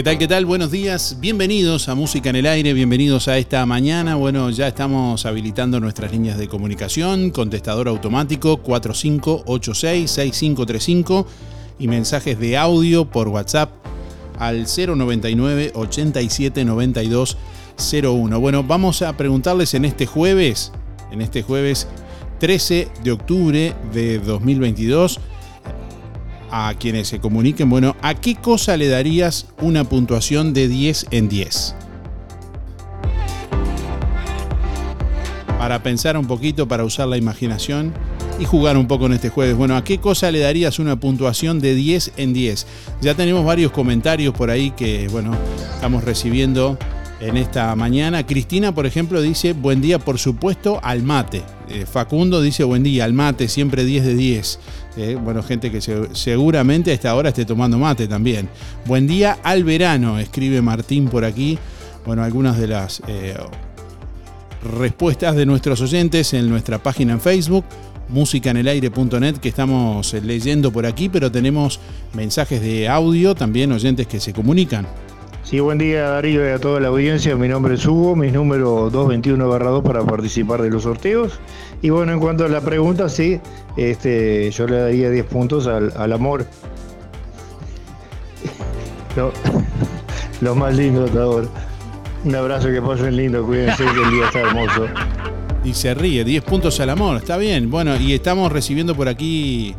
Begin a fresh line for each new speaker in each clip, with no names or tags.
¿Qué tal? ¿Qué tal? Buenos días. Bienvenidos a Música en el Aire, bienvenidos a esta mañana. Bueno, ya estamos habilitando nuestras líneas de comunicación, contestador automático 4586-6535 y mensajes de audio por WhatsApp al 099 879201 Bueno, vamos a preguntarles en este jueves, en este jueves 13 de octubre de 2022, a quienes se comuniquen, bueno, ¿a qué cosa le darías una puntuación de 10 en 10? Para pensar un poquito, para usar la imaginación y jugar un poco en este jueves. Bueno, ¿a qué cosa le darías una puntuación de 10 en 10? Ya tenemos varios comentarios por ahí que, bueno, estamos recibiendo en esta mañana. Cristina, por ejemplo, dice, buen día, por supuesto, al mate. Eh, Facundo dice, buen día, al mate, siempre 10 de 10. Eh, bueno, gente que seguramente a esta hora esté tomando mate también. Buen día al verano, escribe Martín por aquí. Bueno, algunas de las... Eh, respuestas de nuestros oyentes en nuestra página en Facebook musicanelaire.net que estamos leyendo por aquí, pero tenemos mensajes de audio, también oyentes que se comunican.
Sí, buen día Darío y a toda la audiencia. Mi nombre es Hugo, mi número 221-2 para participar de los sorteos. Y bueno, en cuanto a la pregunta, sí, este, yo le daría 10 puntos al, amor. Lo, más lindo hasta ahora. Un abrazo, que pasen lindo, cuídense, que el día está hermoso.
Y se ríe, 10 puntos al amor, está bien. Bueno, y estamos recibiendo por aquí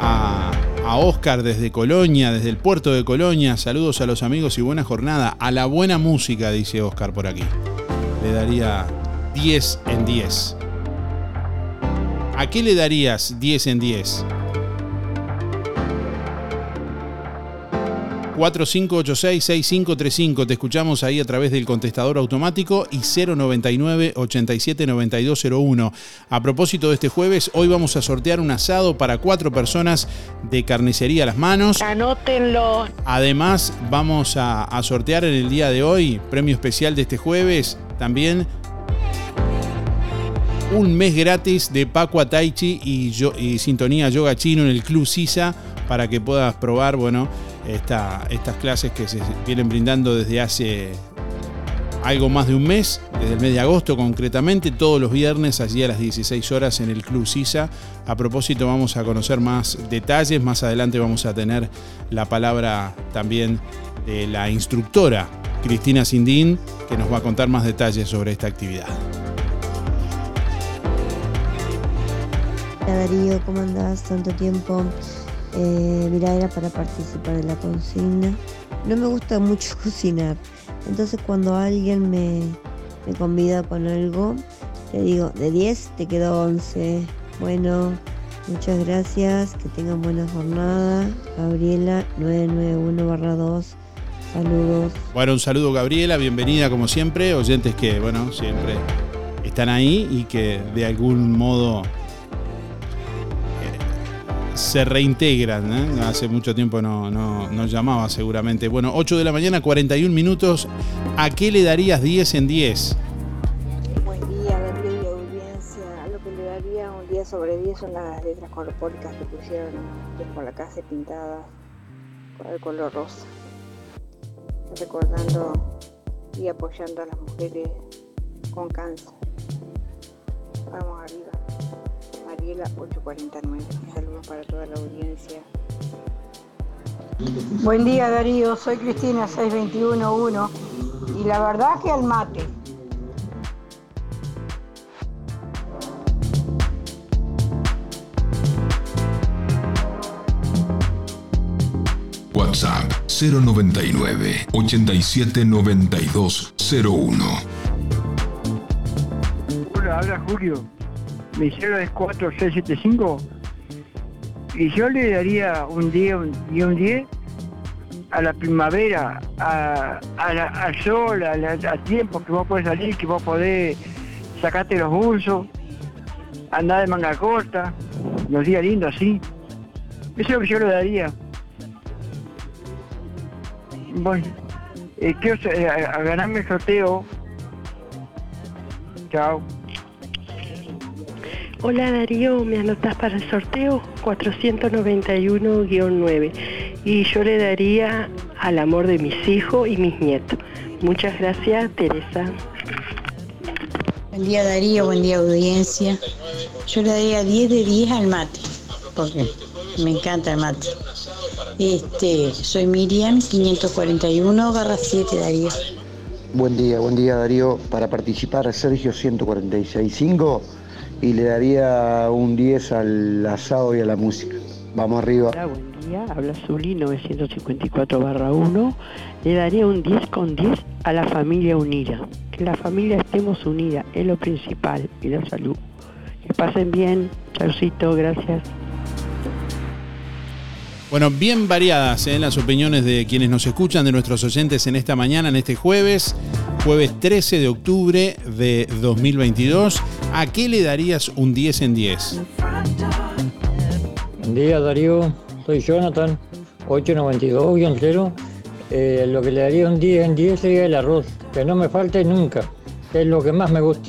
a a Oscar desde Colonia, desde el puerto de Colonia. Saludos a los amigos y buena jornada. A la buena música, dice Oscar por aquí. Le daría 10 en 10. ¿A qué le darías 10 en 10? 4586-6535. Te escuchamos ahí a través del contestador automático y 099-879201. A propósito de este jueves, hoy vamos a sortear un asado para cuatro personas de carnicería a las manos.
Anótenlo.
Además, vamos a, sortear en el día de hoy, premio especial de este jueves, también un mes gratis de Paco Taichi y, y Sintonía Yoga Chino en el Club Sisa para que puedas probar, bueno, estas clases que se vienen brindando desde hace algo más de un mes, desde el mes de agosto concretamente, todos los viernes allí a las 16 horas en el Club Sisa. A propósito vamos a conocer más detalles, más adelante vamos a tener la palabra también de la instructora Cristina Sindín, que nos va a contar más detalles sobre esta actividad.
Hola Darío, ¿cómo andás? Tanto tiempo. Eh, mira, era para participar de la consigna. No me gusta mucho cocinar, entonces cuando alguien me, me convida con algo, le digo, de 10 te quedó 11. Bueno, muchas gracias, que tengan buena jornada. Gabriela 991-2. Saludos.
Bueno, un saludo Gabriela, bienvenida como siempre. Oyentes que, bueno, siempre están ahí y que de algún modo se reintegran. ¿eh? Hace mucho tiempo no, no, llamaba seguramente. Bueno, 8 de la mañana, 41 minutos. ¿A qué le darías 10 en 10?
Buen día, Gabriel y audiencia. A lo que le daría un 10 sobre 10 son las letras corpóricas que pusieron con la casa pintada con el color rosa. Recordando y apoyando a las mujeres con cáncer. Vamos arriba. Mariela 849. Saludos para toda la audiencia.
Buen día Darío, soy Cristina 6211 y la verdad que al mate.
WhatsApp 099 879201.
Hola, habla Julio mi cielo es 4675 y yo le daría un 10 y un 10 a la primavera, a, al sol, a, tiempo que vos podés salir, que vos podés sacarte los bolsos, andar de manga corta, los días lindos así. Eso es lo que yo le daría. Bueno, eh, quiero eh, a ganarme el sorteo. Chao.
Hola Darío, ¿me anotas para el sorteo? 491-9. Y yo le daría al amor de mis hijos y mis nietos. Muchas gracias, Teresa.
Buen día Darío, buen día audiencia. Yo le daría 10 de 10 al mate, porque me encanta el mate. Este, soy Miriam, 541 7 Darío.
Buen día, buen día Darío. Para participar, Sergio 1465 y le daría un 10 al asado y a la música. Vamos arriba.
Hola, buen día. Habla Zuli 954 1. Le daría un 10 con 10 a la familia unida. Que la familia estemos unida es lo principal y la salud. Que pasen bien. Chaucito, gracias.
Bueno, bien variadas ¿eh? las opiniones de quienes nos escuchan, de nuestros oyentes en esta mañana, en este jueves, jueves 13 de octubre de 2022. ¿A qué le darías un 10 en 10?
Buen día, Darío. Soy Jonathan, 892-0. lo que le daría un 10 en 10 sería el arroz, que no me falte nunca, que es lo que más me gusta.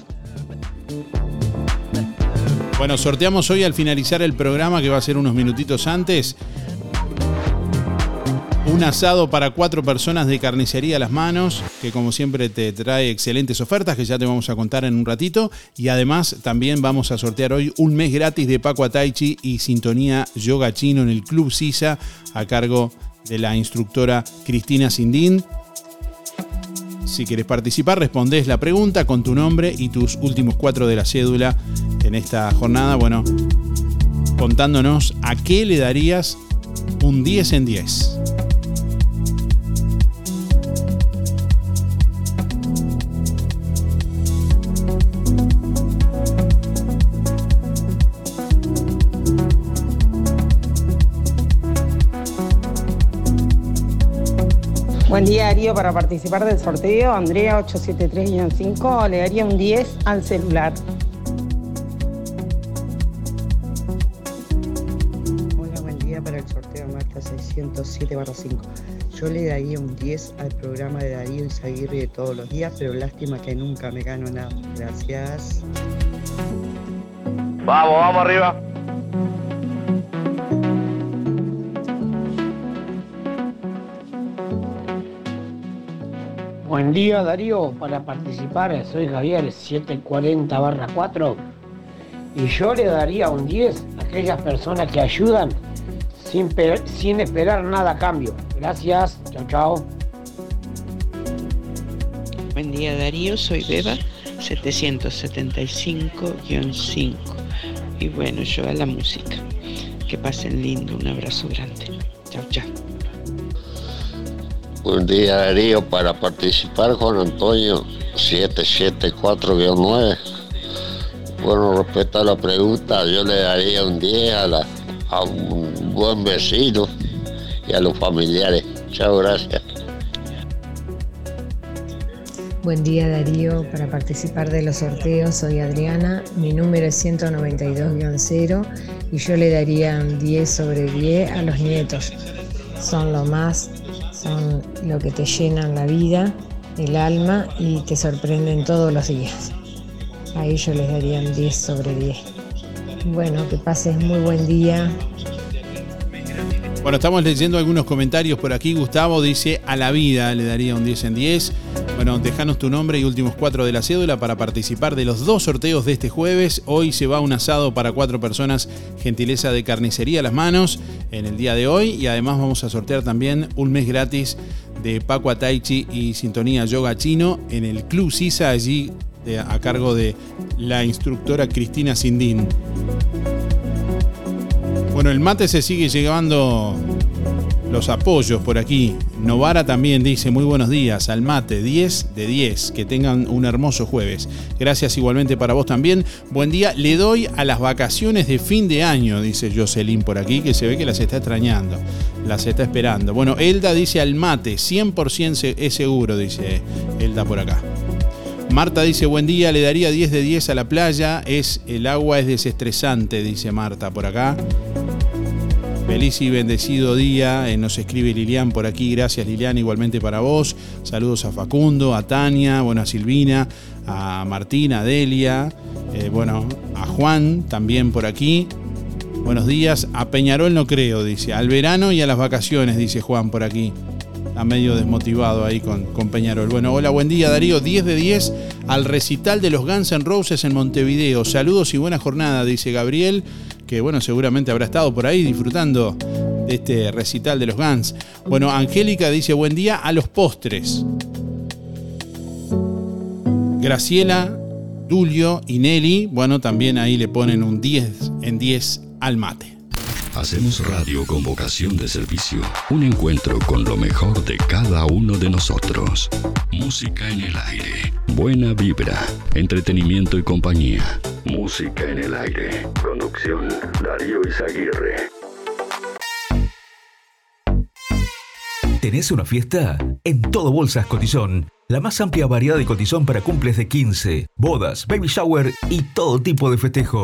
Bueno, sorteamos hoy al finalizar el programa, que va a ser unos minutitos antes, un asado para cuatro personas de carnicería a las manos, que como siempre te trae excelentes ofertas, que ya te vamos a contar en un ratito. Y además también vamos a sortear hoy un mes gratis de Paco Ataichi y Sintonía Yoga Chino en el Club Sisa, a cargo de la instructora Cristina Sindín. Si quieres participar, respondés la pregunta con tu nombre y tus últimos cuatro de la cédula en esta jornada. Bueno, contándonos a qué le darías un 10 en 10.
Buen día Darío, para participar del sorteo, Andrea 873-5, le daría un 10 al celular.
Hola, buen día para el sorteo Marta 607-5. Yo le daría un 10 al programa de Darío Izaguirre de todos los días, pero lástima que nunca me gano nada. Gracias.
Vamos, vamos arriba.
Buen día Darío, para participar soy Javier 740 4 y yo le daría un 10 a aquellas personas que ayudan sin, sin esperar nada a cambio. Gracias, chao chao.
Buen día Darío, soy Beba 775-5 y bueno, yo a la música. Que pasen lindo, un abrazo grande. Chao, chao.
Buen día Darío, para participar Juan Antonio 774-9. Bueno, respecto a la pregunta, yo le daría un 10 a, un buen vecino y a los familiares. Chao, gracias.
Buen día Darío, para participar de los sorteos soy Adriana, mi número es 192-0 y yo le daría un 10 sobre 10 a los nietos. Son lo más son lo que te llenan la vida, el alma y te sorprenden todos los días. A ellos les darían 10 sobre 10. Bueno, que pases muy buen día.
Bueno, estamos leyendo algunos comentarios por aquí. Gustavo dice, a la vida le daría un 10 en 10. Bueno, dejanos tu nombre y últimos cuatro de la cédula para participar de los dos sorteos de este jueves. Hoy se va un asado para cuatro personas, gentileza de carnicería a las manos en el día de hoy. Y además vamos a sortear también un mes gratis de Paco Ataichi y Sintonía Yoga Chino en el Club Sisa, allí a cargo de la instructora Cristina Sindín. Bueno, el mate se sigue llevando los apoyos por aquí. Novara también dice muy buenos días al mate, 10 de 10. Que tengan un hermoso jueves. Gracias igualmente para vos también. Buen día. Le doy a las vacaciones de fin de año, dice Jocelyn por aquí, que se ve que las está extrañando. Las está esperando. Bueno, Elda dice al mate, 100% es seguro, dice Elda por acá. Marta dice, buen día, le daría 10 de 10 a la playa. Es, el agua es desestresante, dice Marta por acá. Feliz y bendecido día, eh, nos escribe Lilian por aquí, gracias Lilian, igualmente para vos. Saludos a Facundo, a Tania, bueno, a Silvina, a Martina, a Delia, eh, bueno, a Juan también por aquí. Buenos días, a Peñarol no creo, dice, al verano y a las vacaciones, dice Juan por aquí. Está medio desmotivado ahí con, con Peñarol. Bueno, hola, buen día Darío, 10 de 10 al recital de los Guns N' Roses en Montevideo. Saludos y buena jornada, dice Gabriel que bueno, seguramente habrá estado por ahí disfrutando de este recital de los Guns. Bueno, Angélica dice buen día a los postres. Graciela, Tulio y Nelly, bueno, también ahí le ponen un 10 en 10 al mate.
Hacemos radio con vocación de servicio. Un encuentro con lo mejor de cada uno de nosotros. Música en el aire. Buena vibra. Entretenimiento y compañía. Música en el aire. Conducción Darío Izaguirre.
¿Tenés una fiesta? En todo Bolsas Cotizón. La más amplia variedad de cotizón para cumples de 15, bodas, baby shower y todo tipo de festejo.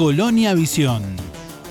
Colonia Visión.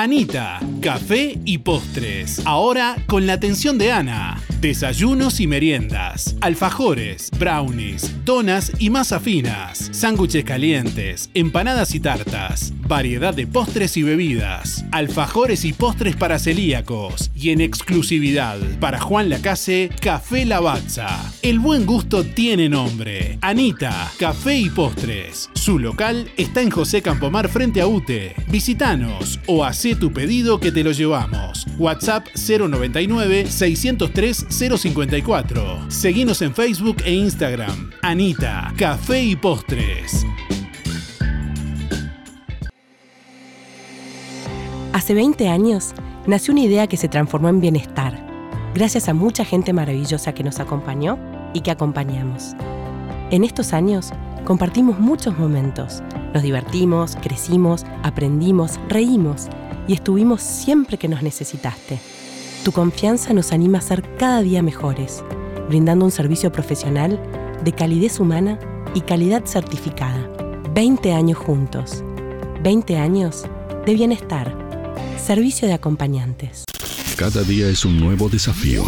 Anita, café y postres. Ahora con la atención de Ana. Desayunos y meriendas, alfajores, brownies, donas y masas finas, sándwiches calientes, empanadas y tartas, variedad de postres y bebidas, alfajores y postres para celíacos y en exclusividad para Juan Lacase, Café Lavazza. El buen gusto tiene nombre. Anita, Café y Postres. Su local está en José Campomar frente a UTE. Visítanos o tu pedido que te lo llevamos. WhatsApp 099 603 054. Seguinos en Facebook e Instagram. Anita, Café y Postres.
Hace 20 años nació una idea que se transformó en bienestar, gracias a mucha gente maravillosa que nos acompañó y que acompañamos. En estos años compartimos muchos momentos, nos divertimos, crecimos, aprendimos, reímos y estuvimos siempre que nos necesitaste. Tu confianza nos anima a ser cada día mejores, brindando un servicio profesional de calidez humana y calidad certificada. 20 años juntos. 20 años de bienestar. Servicio de acompañantes.
Cada día es un nuevo desafío.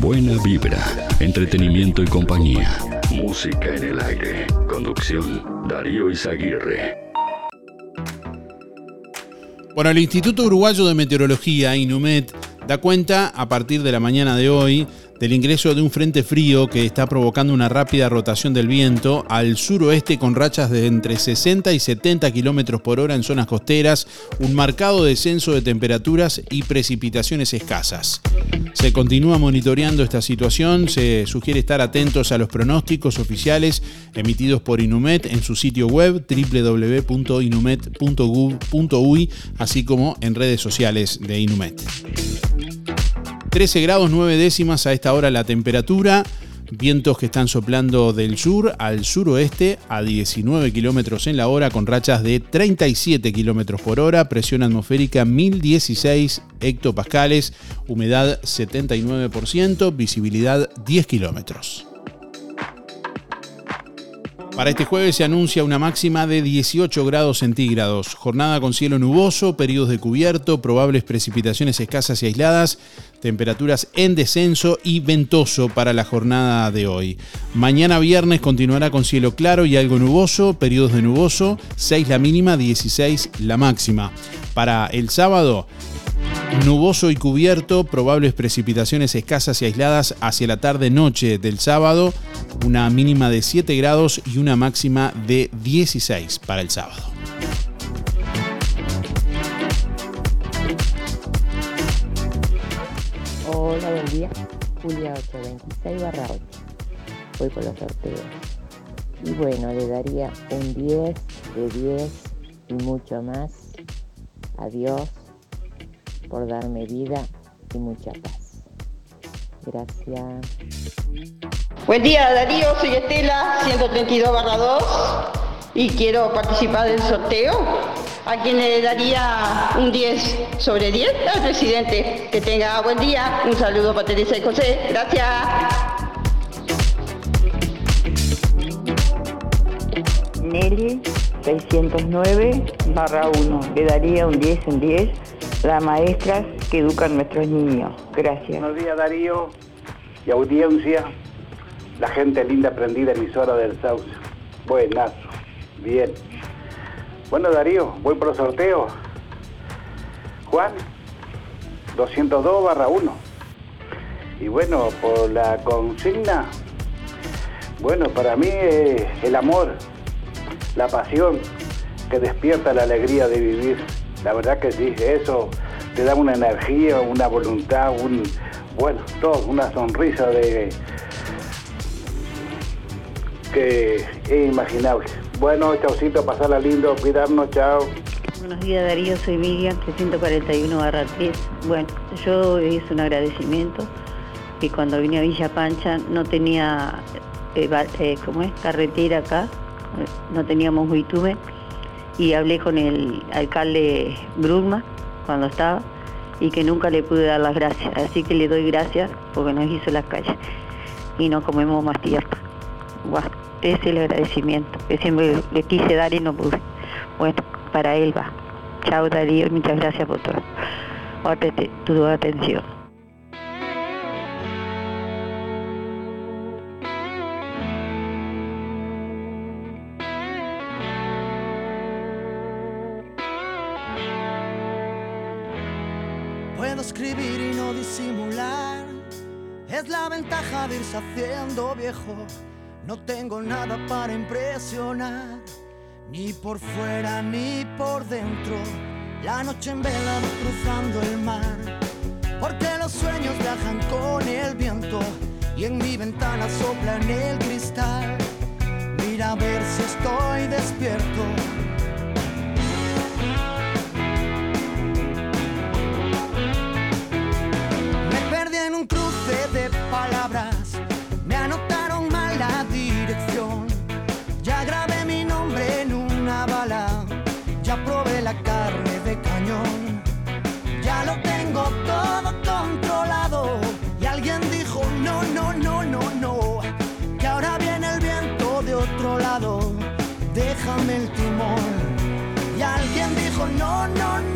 Buena vibra, entretenimiento y compañía. Música en el aire. Conducción, Darío Izaguirre.
Bueno, el Instituto Uruguayo de Meteorología, INUMET, da cuenta a partir de la mañana de hoy del ingreso de un frente frío que está provocando una rápida rotación del viento al suroeste con rachas de entre 60 y 70 kilómetros por hora en zonas costeras, un marcado descenso de temperaturas y precipitaciones escasas. Se continúa monitoreando esta situación, se sugiere estar atentos a los pronósticos oficiales emitidos por Inumet en su sitio web www.inumet.gov.uy, así como en redes sociales de Inumet. 13 grados 9 décimas a esta hora la temperatura. Vientos que están soplando del sur al suroeste a 19 kilómetros en la hora con rachas de 37 kilómetros por hora, presión atmosférica 1016 hectopascales, humedad 79%, visibilidad 10 kilómetros. Para este jueves se anuncia una máxima de 18 grados centígrados, jornada con cielo nuboso, periodos de cubierto, probables precipitaciones escasas y aisladas, temperaturas en descenso y ventoso para la jornada de hoy. Mañana viernes continuará con cielo claro y algo nuboso, periodos de nuboso, 6 la mínima, 16 la máxima. Para el sábado, Nuboso y cubierto, probables precipitaciones escasas y aisladas hacia la tarde-noche del sábado, una mínima de 7 grados y una máxima de 16 para el sábado.
Día. Julia 826 barra 8. Voy por los sorteos. Y bueno, le daría un 10 de 10 y mucho más. Adiós por darme vida y mucha paz. Gracias.
Buen día Darío, soy Estela, 132 barra 2 y quiero participar del sorteo. A quien le daría un 10 sobre 10 al presidente. Que tenga buen día. Un saludo para Teresa y José. Gracias.
Nelly 609 barra 1. Le daría un 10 en 10 las maestras que educan a nuestros niños. Gracias.
Buenos días Darío y audiencia, la gente linda aprendida emisora del Sauce. Buenazo, bien. Bueno Darío, voy por el sorteo. Juan, 202 barra 1. Y bueno, por la consigna, bueno, para mí es el amor, la pasión que despierta la alegría de vivir. La verdad que sí, eso te da una energía, una voluntad, un, bueno, todo, una sonrisa de que es inimaginable. Bueno, chaucito, pasarla lindo, cuidarnos, chao.
Buenos días Darío, soy Miriam, 341 barra 3. Bueno, yo hice un agradecimiento que cuando vine a Villa Pancha no tenía, eh, eh, ¿cómo es? Carretera acá, no teníamos bitumen y hablé con el alcalde Brulma cuando estaba y que nunca le pude dar las gracias. Así que le doy gracias porque nos hizo las calles y no comemos más tierra. Ese es el agradecimiento que siempre le quise dar y no pude. Bueno, para él va. Chao Darío muchas gracias por todo. Tu atención.
Puedo escribir y no disimular. Es la ventaja de irse haciendo viejo. No tengo nada para impresionar, ni por fuera ni por dentro. La noche en vela cruzando el mar, porque los sueños viajan con el viento y en mi ventana sopla el cristal. Mira a ver si estoy despierto. Me perdí en un cruce de palabras, me anotaron ya probé la carne de cañón. Ya lo tengo todo controlado. Y alguien dijo, no, no, no, no, no. Que ahora viene el viento de otro lado. Déjame el timón. Y alguien dijo, no, no, no.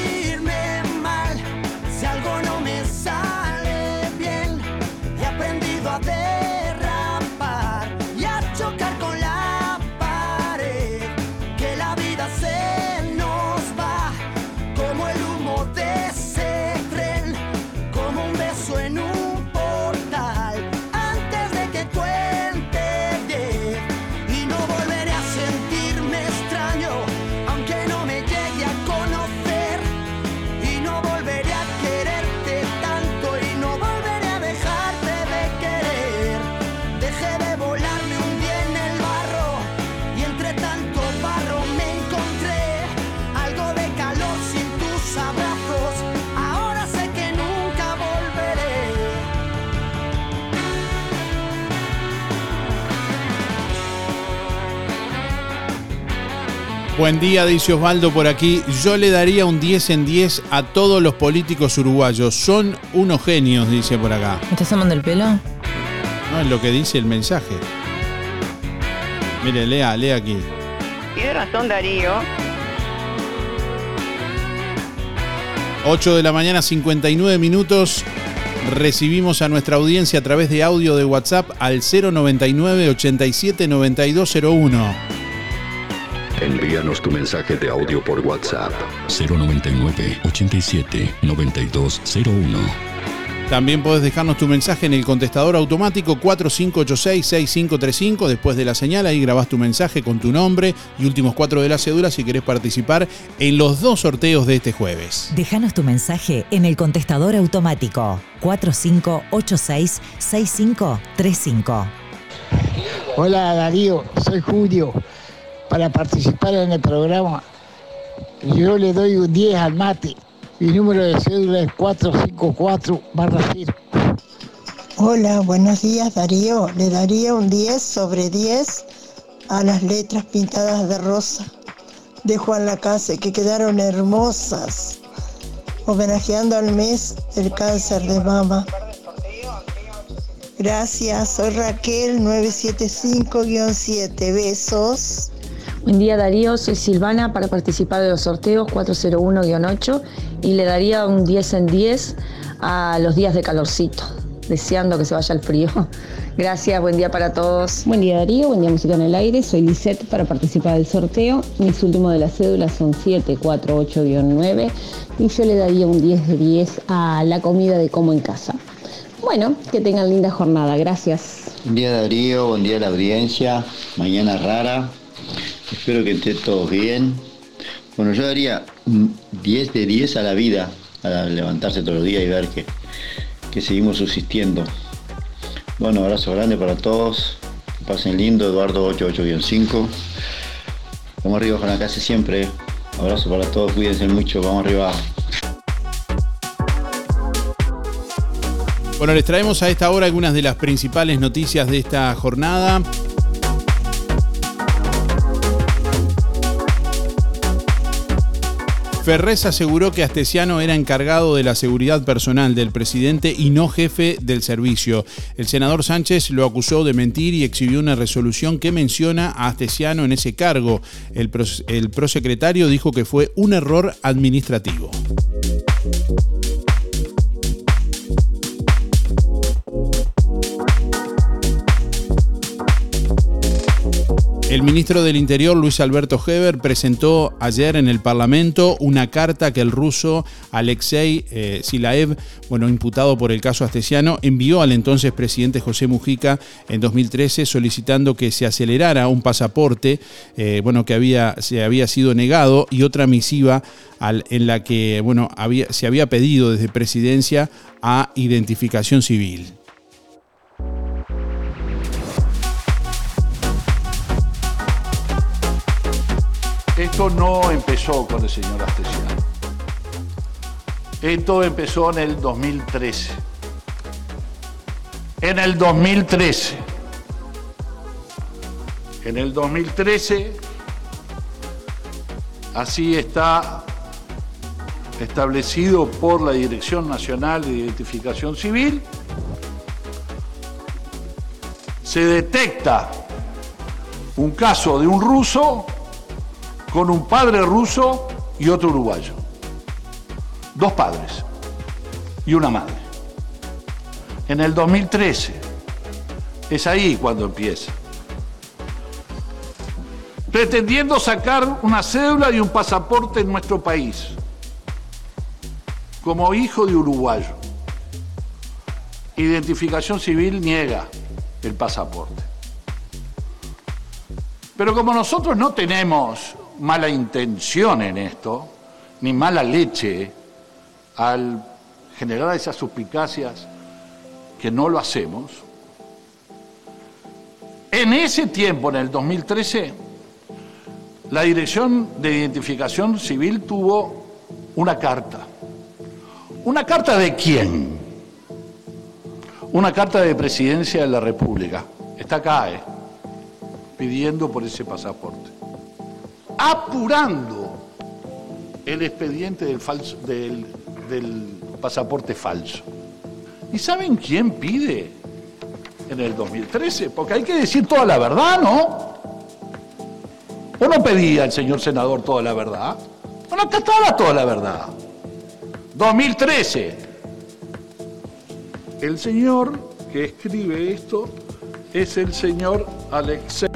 Buen día, dice Osvaldo por aquí. Yo le daría un 10 en 10 a todos los políticos uruguayos. Son unos genios, dice por acá.
¿Me estás tomando el pelo?
No es lo que dice el mensaje. Mire, lea, lea aquí.
Tiene razón Darío.
8 de la mañana, 59 minutos. Recibimos a nuestra audiencia a través de audio de WhatsApp al 099 87 9201.
Envíanos tu mensaje de audio por WhatsApp 099 87 9201.
También podés dejarnos tu mensaje en el contestador automático 4586-6535. Después de la señal, ahí grabás tu mensaje con tu nombre y últimos cuatro de la cédula si querés participar en los dos sorteos de este jueves.
Déjanos tu mensaje en el contestador automático 4586-6535.
Hola Darío, soy Julio. Para participar en el programa, yo le doy un 10 al mate. Mi número de cédula es 454 0.
Hola, buenos días Darío. Le daría un 10 sobre 10 a las letras pintadas de rosa de Juan Lacase, que quedaron hermosas, homenajeando al mes del cáncer de mama. Gracias, soy Raquel 975-7. Besos.
Buen día Darío, soy Silvana para participar de los sorteos 401-8 y le daría un 10 en 10 a los días de calorcito, deseando que se vaya el frío. Gracias, buen día para todos.
Buen día Darío, buen día Música en el Aire, soy Lisette para participar del sorteo. Mis últimos de las cédulas son 748-9 y yo le daría un 10 de 10 a la comida de como en casa. Bueno, que tengan linda jornada, gracias.
Buen día Darío, buen día a la audiencia, mañana rara, espero que esté todo bien. Bueno, yo daría un 10 de 10 a la vida, a levantarse todos los días y ver que, que seguimos subsistiendo. Bueno, abrazo grande para todos, pasen lindo, Eduardo 88-5. Vamos arriba con la casa siempre, abrazo para todos, cuídense mucho, vamos arriba.
Bueno, les traemos a esta hora algunas de las principales noticias de esta jornada. Ferrez aseguró que Astesiano era encargado de la seguridad personal del presidente y no jefe del servicio. El senador Sánchez lo acusó de mentir y exhibió una resolución que menciona a Astesiano en ese cargo. El, el prosecretario dijo que fue un error administrativo. El ministro del Interior, Luis Alberto Heber, presentó ayer en el Parlamento una carta que el ruso Alexei eh, Silaev, bueno, imputado por el caso Astesiano, envió al entonces presidente José Mujica en 2013 solicitando que se acelerara un pasaporte, eh, bueno, que había, se había sido negado y otra misiva en la que, bueno, había, se había pedido desde presidencia a identificación civil.
Esto no empezó con el señor Astesiano. Esto empezó en el 2013. En el 2013. En el 2013, así está establecido por la Dirección Nacional de Identificación Civil, se detecta un caso de un ruso con un padre ruso y otro uruguayo. Dos padres y una madre. En el 2013. Es ahí cuando empieza. Pretendiendo sacar una cédula y un pasaporte en nuestro país. Como hijo de uruguayo. Identificación civil niega el pasaporte. Pero como nosotros no tenemos mala intención en esto, ni mala leche al generar esas suspicacias que no lo hacemos, en ese tiempo, en el 2013, la Dirección de Identificación Civil tuvo una carta. ¿Una carta de quién? Una carta de Presidencia de la República. Está acá, ¿eh? Pidiendo por ese pasaporte apurando el expediente del, pasaporte falso. ¿Y saben quién pide en el 2013? Porque hay que decir toda la verdad, ¿no? ¿O no pedía el señor senador toda la verdad? Bueno, acá estaba toda la verdad. 2013. El señor que escribe esto es el señor Alexei.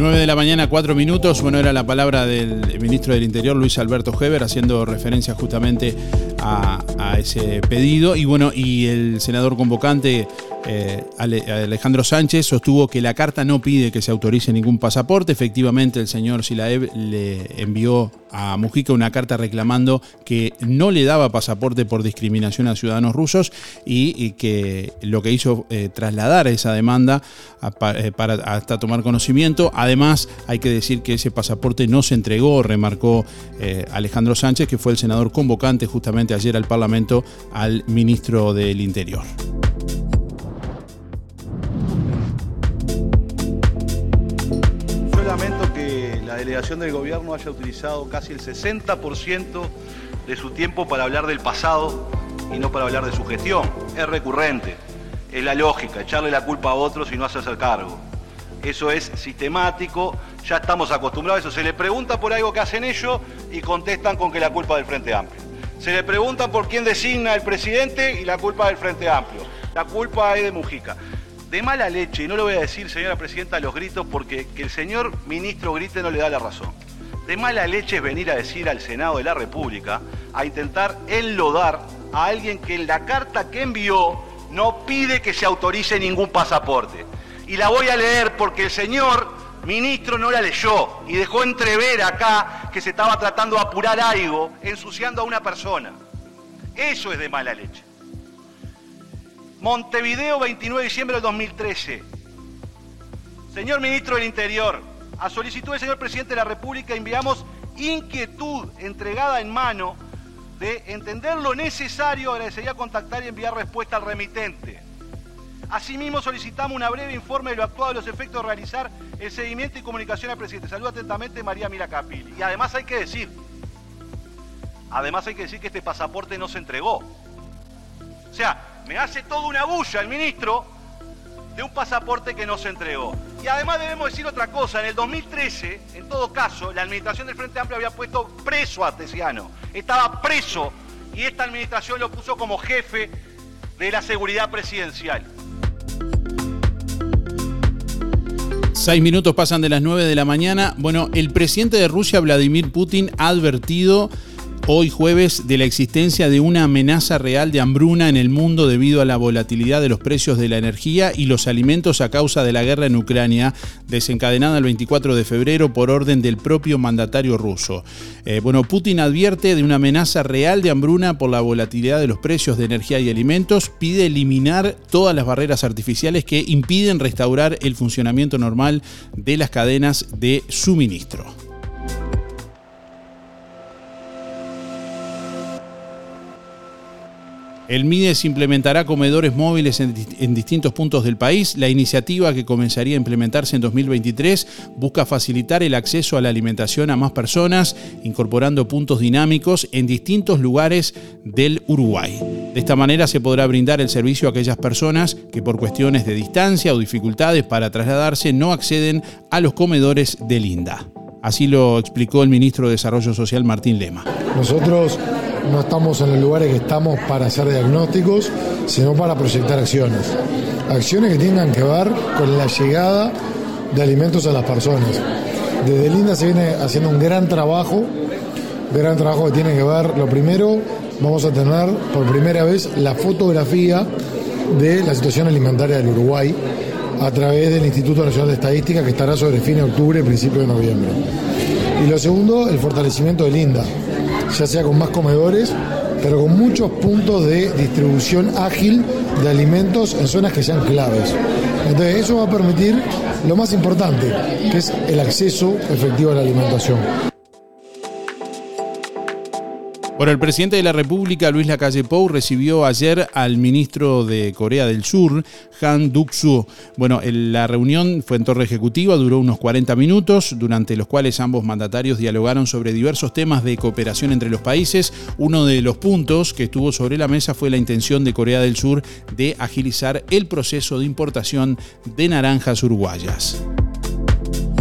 9 de la mañana, 4 minutos. Bueno, era la palabra del ministro del Interior, Luis Alberto Heber, haciendo referencia justamente a, a ese pedido. Y bueno, y el senador convocante eh, Alejandro Sánchez sostuvo que la carta no pide que se autorice ningún pasaporte. Efectivamente, el señor Silaev le envió a Mujica una carta reclamando que no le daba pasaporte por discriminación a ciudadanos rusos y, que lo que hizo eh, trasladar esa demanda eh, para hasta tomar conocimiento. Además, hay que decir que ese pasaporte no se entregó, remarcó Alejandro Sánchez, que fue el senador convocante justamente ayer al Parlamento al ministro del Interior.
Delegación del gobierno haya utilizado casi el 60% de su tiempo para hablar del pasado y no para hablar de su gestión. Es recurrente, es la lógica, echarle la culpa a otros y no hacerse cargo. Eso es sistemático, ya estamos acostumbrados a eso. Se le pregunta por algo que hacen ellos y contestan con que la culpa del Frente Amplio. Se le pregunta por quién designa el presidente y la culpa del Frente Amplio. La culpa es de Mujica de mala leche, y no lo voy a decir, señora presidenta, a los gritos, porque que el señor ministro grite no le da la razón. De mala leche es venir a decir al Senado de la República, a intentar enlodar a alguien que en la carta que envió no pide que se autorice ningún pasaporte. Y la voy a leer porque el señor ministro no la leyó y dejó entrever acá que se estaba tratando de apurar algo, ensuciando a una persona. Eso es de mala leche. Montevideo, 29 de diciembre del 2013. Señor Ministro del Interior, a solicitud del señor Presidente de la República enviamos inquietud entregada en mano de entender lo necesario, agradecería contactar y enviar respuesta al remitente. Asimismo, solicitamos una breve informe de lo actuado de los efectos de realizar el seguimiento y comunicación al presidente. Saludos atentamente, María Miracapil. Y además hay que decir, además hay que decir que este pasaporte no se entregó. O sea, me hace toda una bulla el ministro de un pasaporte que no se entregó. Y además debemos decir otra cosa, en el 2013, en todo caso, la administración del Frente Amplio había puesto preso a Tesiano, estaba preso y esta administración lo puso como jefe de la seguridad presidencial.
Seis minutos pasan de las nueve de la mañana. Bueno, el presidente de Rusia, Vladimir Putin, ha advertido hoy jueves de la existencia de una amenaza real de hambruna en el mundo debido a la volatilidad de los precios de la energía y los alimentos a causa de la guerra en Ucrania, desencadenada el 24 de febrero por orden del propio mandatario ruso. Eh, bueno, Putin advierte de una amenaza real de hambruna por la volatilidad de los precios de energía y alimentos, pide eliminar todas las barreras artificiales que impiden restaurar el funcionamiento normal de las cadenas de suministro. El MIDES implementará comedores móviles en, distintos puntos del país. La iniciativa, que comenzaría a implementarse en 2023, busca facilitar el acceso a la alimentación a más personas, incorporando puntos dinámicos en distintos lugares del Uruguay. De esta manera se podrá brindar el servicio a aquellas personas que por cuestiones de distancia o dificultades para trasladarse no acceden a los comedores del INDA. Así lo explicó el ministro de Desarrollo Social Martín Lema.
Nosotros no estamos en los lugares que estamos para hacer diagnósticos, sino para proyectar acciones. Acciones que tengan que ver con la llegada de alimentos a las personas. Desde Linda se viene haciendo un gran trabajo, gran trabajo que tiene que ver, lo primero, vamos a tener por primera vez la fotografía de la situación alimentaria del Uruguay a través del Instituto Nacional de Estadística que estará sobre fin de octubre y principio de noviembre. Y lo segundo, el fortalecimiento de Linda ya sea con más comedores, pero con muchos puntos de distribución ágil de alimentos en zonas que sean claves. Entonces eso va a permitir lo más importante, que es el acceso efectivo a la alimentación.
Bueno, el presidente de la República, Luis Lacalle Pou, recibió ayer al ministro de Corea del Sur, Han Duk-soo. Bueno, la reunión fue en torre ejecutiva, duró unos 40 minutos, durante los cuales ambos mandatarios dialogaron sobre diversos temas de cooperación entre los países. Uno de los puntos que estuvo sobre la mesa fue la intención de Corea del Sur de agilizar el proceso de importación de naranjas uruguayas.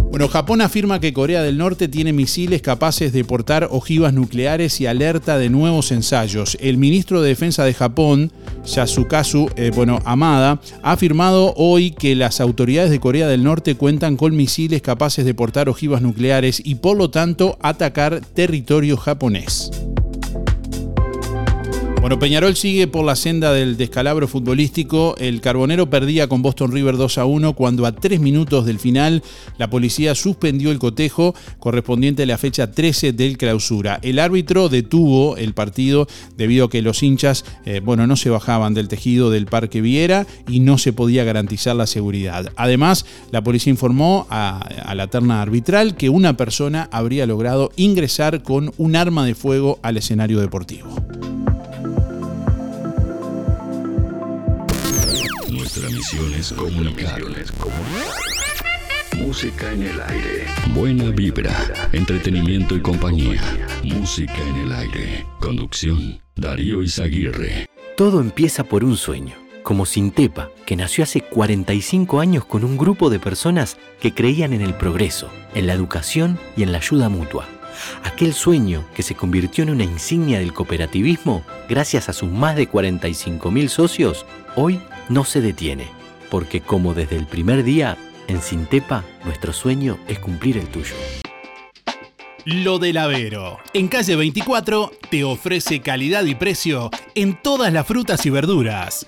Bueno, Japón afirma que Corea del Norte tiene misiles capaces de portar ojivas nucleares y alerta de nuevos ensayos. El ministro de Defensa de Japón, Yasukazu eh, bueno, Amada, ha afirmado hoy que las autoridades de Corea del Norte cuentan con misiles capaces de portar ojivas nucleares y por lo tanto atacar territorio japonés. Bueno, Peñarol sigue por la senda del descalabro futbolístico. El Carbonero perdía con Boston River 2 a 1 cuando a tres minutos del final la policía suspendió el cotejo correspondiente a la fecha 13 del clausura. El árbitro detuvo el partido debido a que los hinchas eh, bueno, no se bajaban del tejido del Parque Viera y no se podía garantizar la seguridad. Además, la policía informó a, a la terna arbitral que una persona habría logrado ingresar con un arma de fuego al escenario deportivo.
Nuestra misión es comunicar. Música en el aire. Buena vibra, entretenimiento y compañía. Música en el aire. Conducción, Darío Izaguirre.
Todo empieza por un sueño, como Sintepa, que nació hace 45 años con un grupo de personas que creían en el progreso, en la educación y en la ayuda mutua. Aquel sueño que se convirtió en una insignia del cooperativismo, gracias a sus más de 45.000 socios, hoy no se detiene, porque como desde el primer día, en Sintepa, nuestro sueño es cumplir el tuyo.
Lo del Avero. En calle 24 te ofrece calidad y precio en todas las frutas y verduras.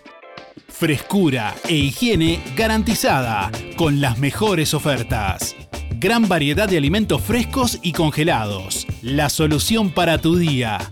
Frescura e higiene garantizada con las mejores ofertas. Gran variedad de alimentos frescos y congelados. La solución para tu día.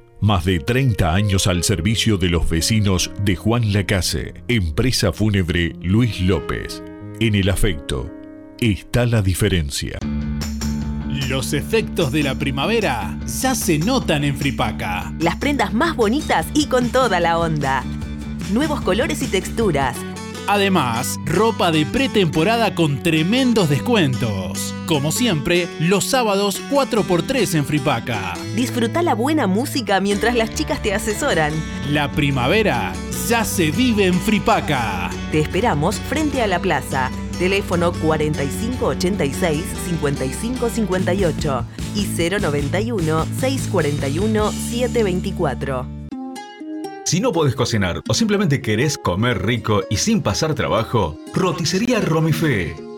Más de 30 años al servicio de los vecinos de Juan Lacase, empresa fúnebre Luis López. En el afecto está la diferencia.
Los efectos de la primavera ya se notan en Fripaca.
Las prendas más bonitas y con toda la onda. Nuevos colores y texturas.
Además, ropa de pretemporada con tremendos descuentos. Como siempre, los sábados 4x3 en Fripaca.
Disfruta la buena música mientras las chicas te asesoran.
La primavera ya se vive en Fripaca.
Te esperamos frente a la plaza. Teléfono 4586-5558 y 091-641-724.
Si no podés cocinar o simplemente querés comer rico y sin pasar trabajo, Roticería Romifé.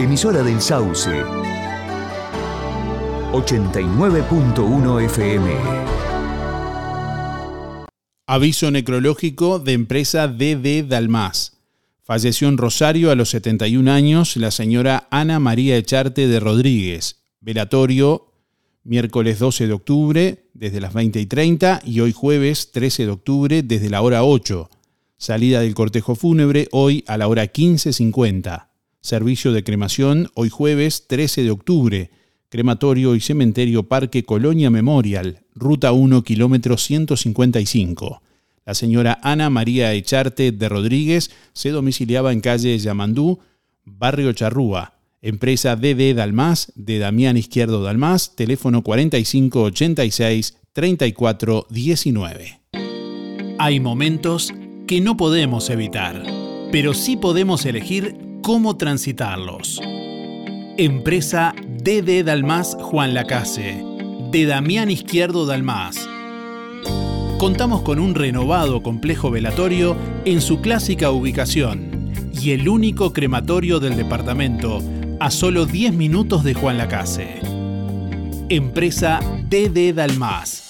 Emisora del Sauce. 89.1 FM.
Aviso necrológico de empresa DD Dalmas. Falleció en Rosario a los 71 años la señora Ana María Echarte de Rodríguez. Velatorio miércoles 12 de octubre desde las 20 y 30 y hoy jueves 13 de octubre desde la hora 8. Salida del cortejo fúnebre hoy a la hora 15.50. Servicio de cremación hoy jueves 13 de octubre. Crematorio y Cementerio Parque Colonia Memorial, Ruta 1, kilómetro 155. La señora Ana María Echarte de Rodríguez se domiciliaba en calle Yamandú, Barrio Charrúa.
Empresa DD Dalmas de Damián Izquierdo Dalmas, teléfono 4586-3419.
Hay momentos que no podemos evitar, pero sí podemos elegir cómo transitarlos. Empresa DD Dalmas Juan Lacase, de Damián Izquierdo Dalmas. Contamos con un renovado complejo velatorio en su clásica ubicación y el único crematorio del departamento a solo 10 minutos de Juan Lacase. Empresa DD Dalmas.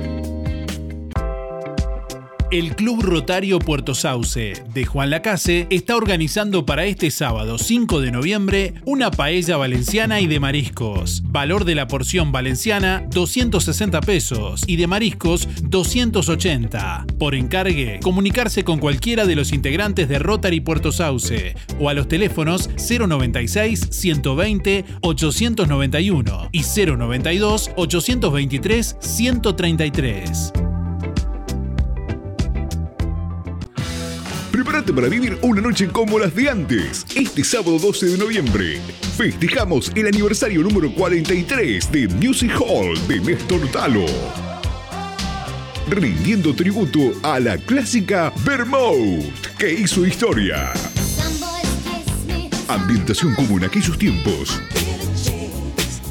El Club Rotario Puerto Sauce de Juan Lacase está organizando para este sábado 5 de noviembre una paella valenciana y de mariscos. Valor de la porción valenciana 260 pesos y de mariscos 280. Por encargue, comunicarse con cualquiera de los integrantes de Rotary Puerto Sauce o a los teléfonos 096 120 891 y 092 823 133.
Prepárate para vivir una noche como las de antes. Este sábado 12 de noviembre festejamos el aniversario número 43 de Music Hall de Néstor Talo. Rindiendo tributo a la clásica Vermouth que hizo historia. Ambientación como en aquellos tiempos.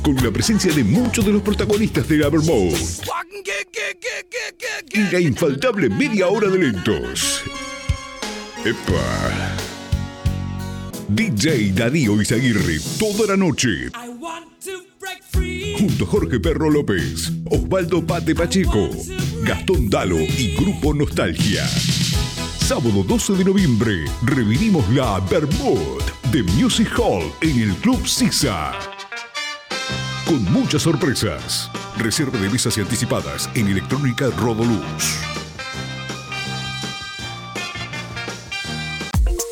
Con la presencia de muchos de los protagonistas de la Vermouth. Y la infaltable media hora de lentos. Epa. DJ Darío Izaguirre toda la noche. Junto a Jorge Perro López, Osvaldo Pate Pacheco, Gastón Dalo y Grupo Nostalgia. Sábado 12 de noviembre revivimos la Bermud de Music Hall en el Club Sisa. Con muchas sorpresas. Reserva de mesas y anticipadas en Electrónica Rodoluz.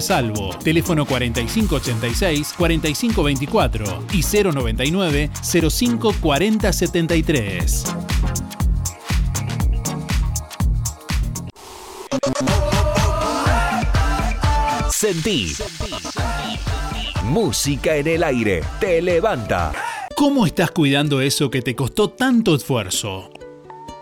Salvo. Teléfono 4586-4524 y 099-054073.
Sentí. Música en el aire. Te levanta.
¿Cómo estás cuidando eso que te costó tanto esfuerzo?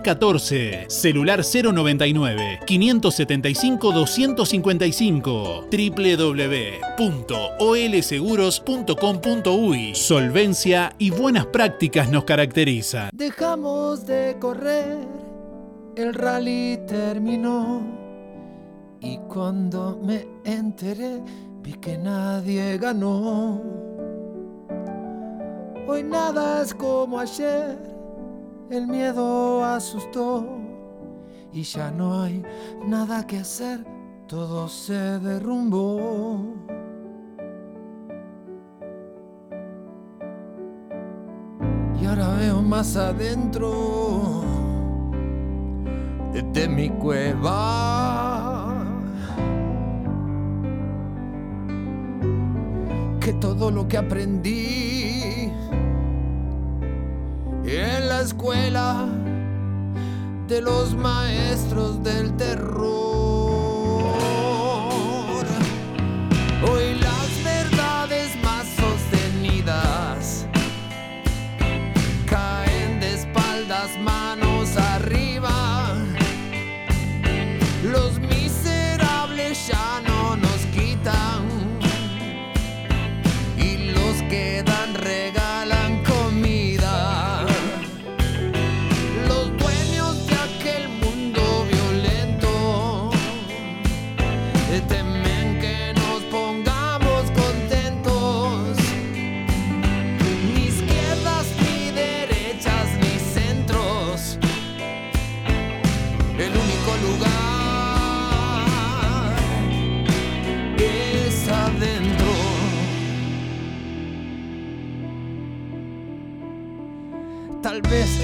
14. Celular 099 575 255. www.olseguros.com.uy. Solvencia y buenas prácticas nos caracterizan.
Dejamos de correr, el rally terminó. Y cuando me enteré, vi que nadie ganó. Hoy nada es como ayer el miedo asustó y ya no hay nada que hacer, todo se derrumbó. Y ahora veo más adentro de mi cueva que todo lo que aprendí en la la escuela de los maestros del terror.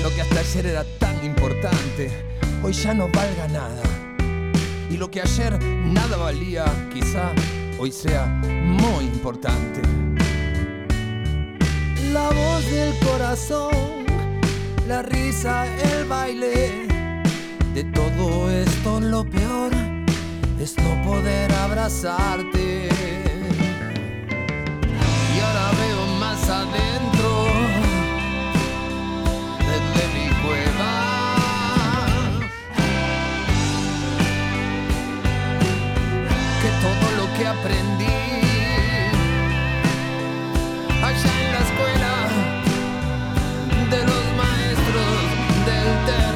Lo que hasta ayer era tan importante, hoy ya no valga nada. Y lo que ayer nada valía, quizá hoy sea muy importante. La voz del corazón, la risa, el baile. De todo esto lo peor es no poder abrazarte. Y ahora veo más adentro Que todo lo que aprendí allá en la escuela de los maestros del terror.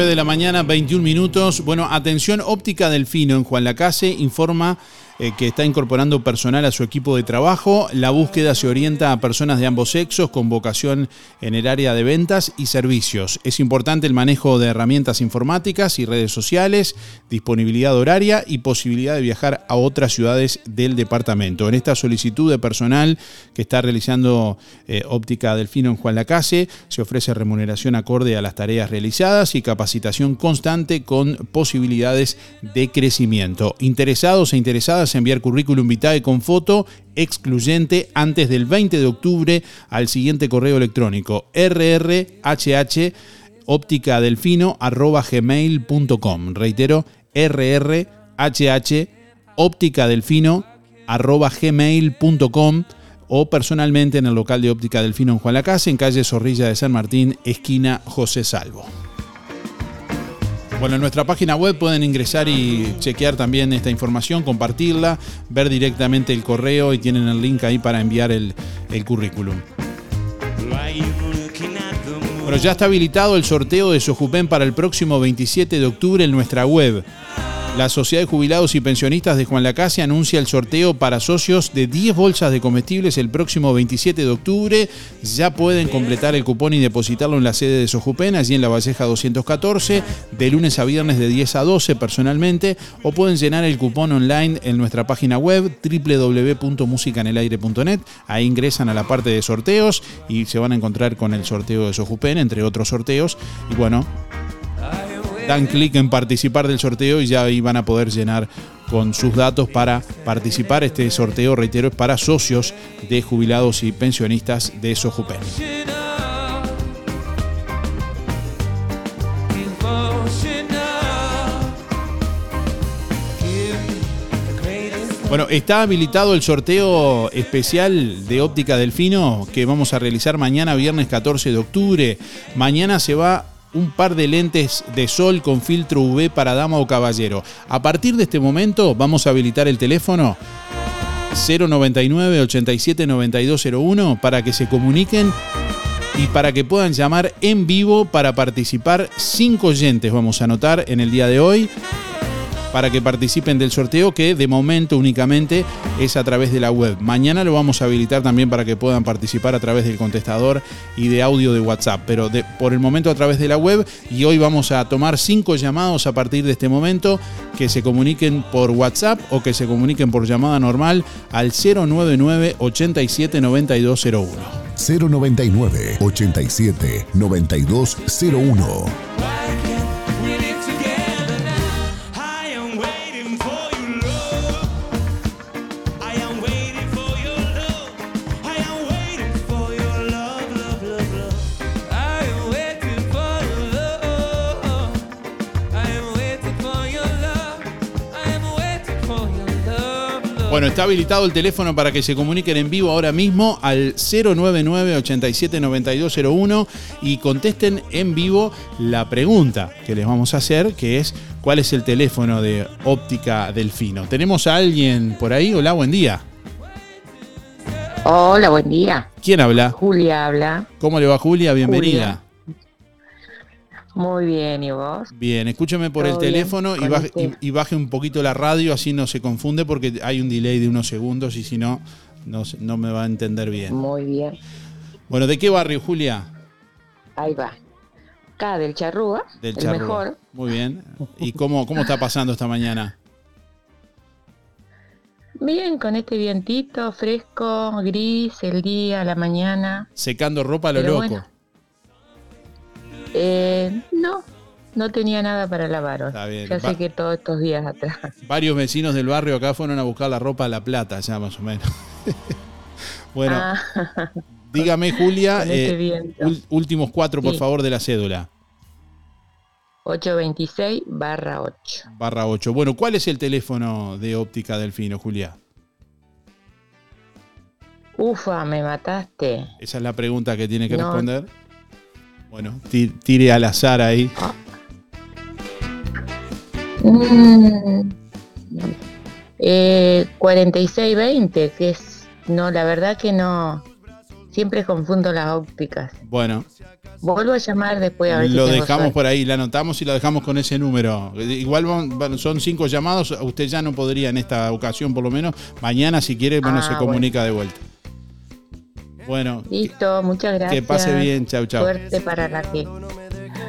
9 de la mañana, 21 minutos. Bueno, atención, Óptica Delfino en Juan Lacase informa eh, que está incorporando personal a su equipo de trabajo. La búsqueda se orienta a personas de ambos sexos con vocación en el área de ventas y servicios. Es importante el manejo de herramientas informáticas y redes sociales, disponibilidad horaria y posibilidad de viajar a otras ciudades del departamento. En esta solicitud de personal que está realizando eh, Óptica Delfino en Juan Lacase, se ofrece remuneración acorde a las tareas realizadas y capacitación constante con posibilidades de crecimiento. Interesados e interesadas, enviar currículum vitae con foto excluyente antes del 20 de octubre al siguiente correo electrónico rrhh ópticadelfino arroba gmail.com. Reitero, rrhh ópticadelfino arroba gmail.com o personalmente en el local de óptica Delfino en Juan Lacase, en calle Zorrilla de San Martín, esquina José Salvo. Bueno, en nuestra página web pueden ingresar y chequear también esta información, compartirla, ver directamente el correo y tienen el link ahí para enviar el, currículum. Bueno, ya está habilitado el sorteo de Sojupen para el próximo 27 de octubre en nuestra web. La Sociedad de Jubilados y Pensionistas de Juan Lacase anuncia el sorteo para socios de 10 bolsas de comestibles el próximo 27 de octubre. Ya pueden completar el cupón y depositarlo en la sede de Sojupen, allí en la Valleja 214, de lunes a viernes de 10 a 12 personalmente, o pueden llenar el cupón online en nuestra página web www.musicanelaire.net. Ahí ingresan a la parte de sorteos y se van a encontrar con el sorteo de Sojupen, entre otros sorteos. Y bueno, dan clic en participar del sorteo y ya ahí van a poder llenar con sus datos para participar. Este sorteo, reitero, es para socios de jubilados y pensionistas de Sojupen. Bueno, está habilitado el sorteo especial de Óptica Delfino que vamos a realizar mañana, viernes 14 de octubre. Mañana se va un par de lentes de sol con filtro UV para dama o caballero. A partir de este momento vamos a habilitar el teléfono 099 87 9201 para que se comuniquen y para que puedan llamar en vivo para participar. Cinco oyentes vamos a anotar en el día de hoy para que participen del sorteo que de momento únicamente es a través de la web. Mañana lo vamos a habilitar también para que puedan participar a través del contestador y de audio de WhatsApp, pero por el momento a través de la web y hoy vamos a tomar cinco llamados a partir de este momento que se comuniquen por WhatsApp o que se comuniquen por llamada normal al 099 87 9201.
099 87 9201.
Bueno, está habilitado el teléfono para que se comuniquen en vivo ahora mismo al 099 87 9201 y contesten en vivo la pregunta que les vamos a hacer, que es ¿cuál es el teléfono de óptica Delfino? ¿Tenemos a alguien por ahí? Hola, buen día.
Hola, buen día.
¿Quién habla?
Julia habla.
¿Cómo le va Julia? Bienvenida.
Muy bien, ¿y vos?
Bien, escúchame por el teléfono y baje, y- y baje un poquito la radio, así no se confunde porque hay un delay de unos segundos y si no, no, no me va a entender bien.
Muy bien.
Bueno, ¿de qué barrio, Julia?
Ahí va. Acá del Charrúa,
Del
el
Charrúa.
mejor.
Muy bien. ¿Y cómo, cómo está pasando esta mañana?
Bien, con este vientito fresco, gris, el día, la mañana.
Secando ropa a lo
Pero
loco.
bueno. Eh, no, no tenía nada para lavar.
Está bien.
Ya sé que todos estos días atrás.
Varios vecinos del barrio acá fueron a buscar la ropa a La Plata, ya más o menos. bueno,
Ah,
dígame, Julia,
este
eh, últimos cuatro, por
Sí.
favor, de la cédula.
826 barra 8.
Barra 8. Bueno, ¿cuál es el teléfono de óptica Delfino, Julia?
Ufa, me mataste.
Esa es la pregunta que tiene que
No.
responder. Bueno, ti- tire al azar ahí.
Mm, eh, 4620, que es. No, la verdad que no. Siempre confundo las ópticas.
Bueno,
Vuelvo a llamar después a ver
lo
si
dejamos por ahí, la anotamos y la dejamos con ese número. Igual van- son cinco llamados, usted ya no podría en esta ocasión por lo menos. Mañana si quiere, bueno,
Ah,
se comunica de vuelta. Bueno,
Listo, muchas gracias.
que pase bien, chau, chau.
Suerte para la que.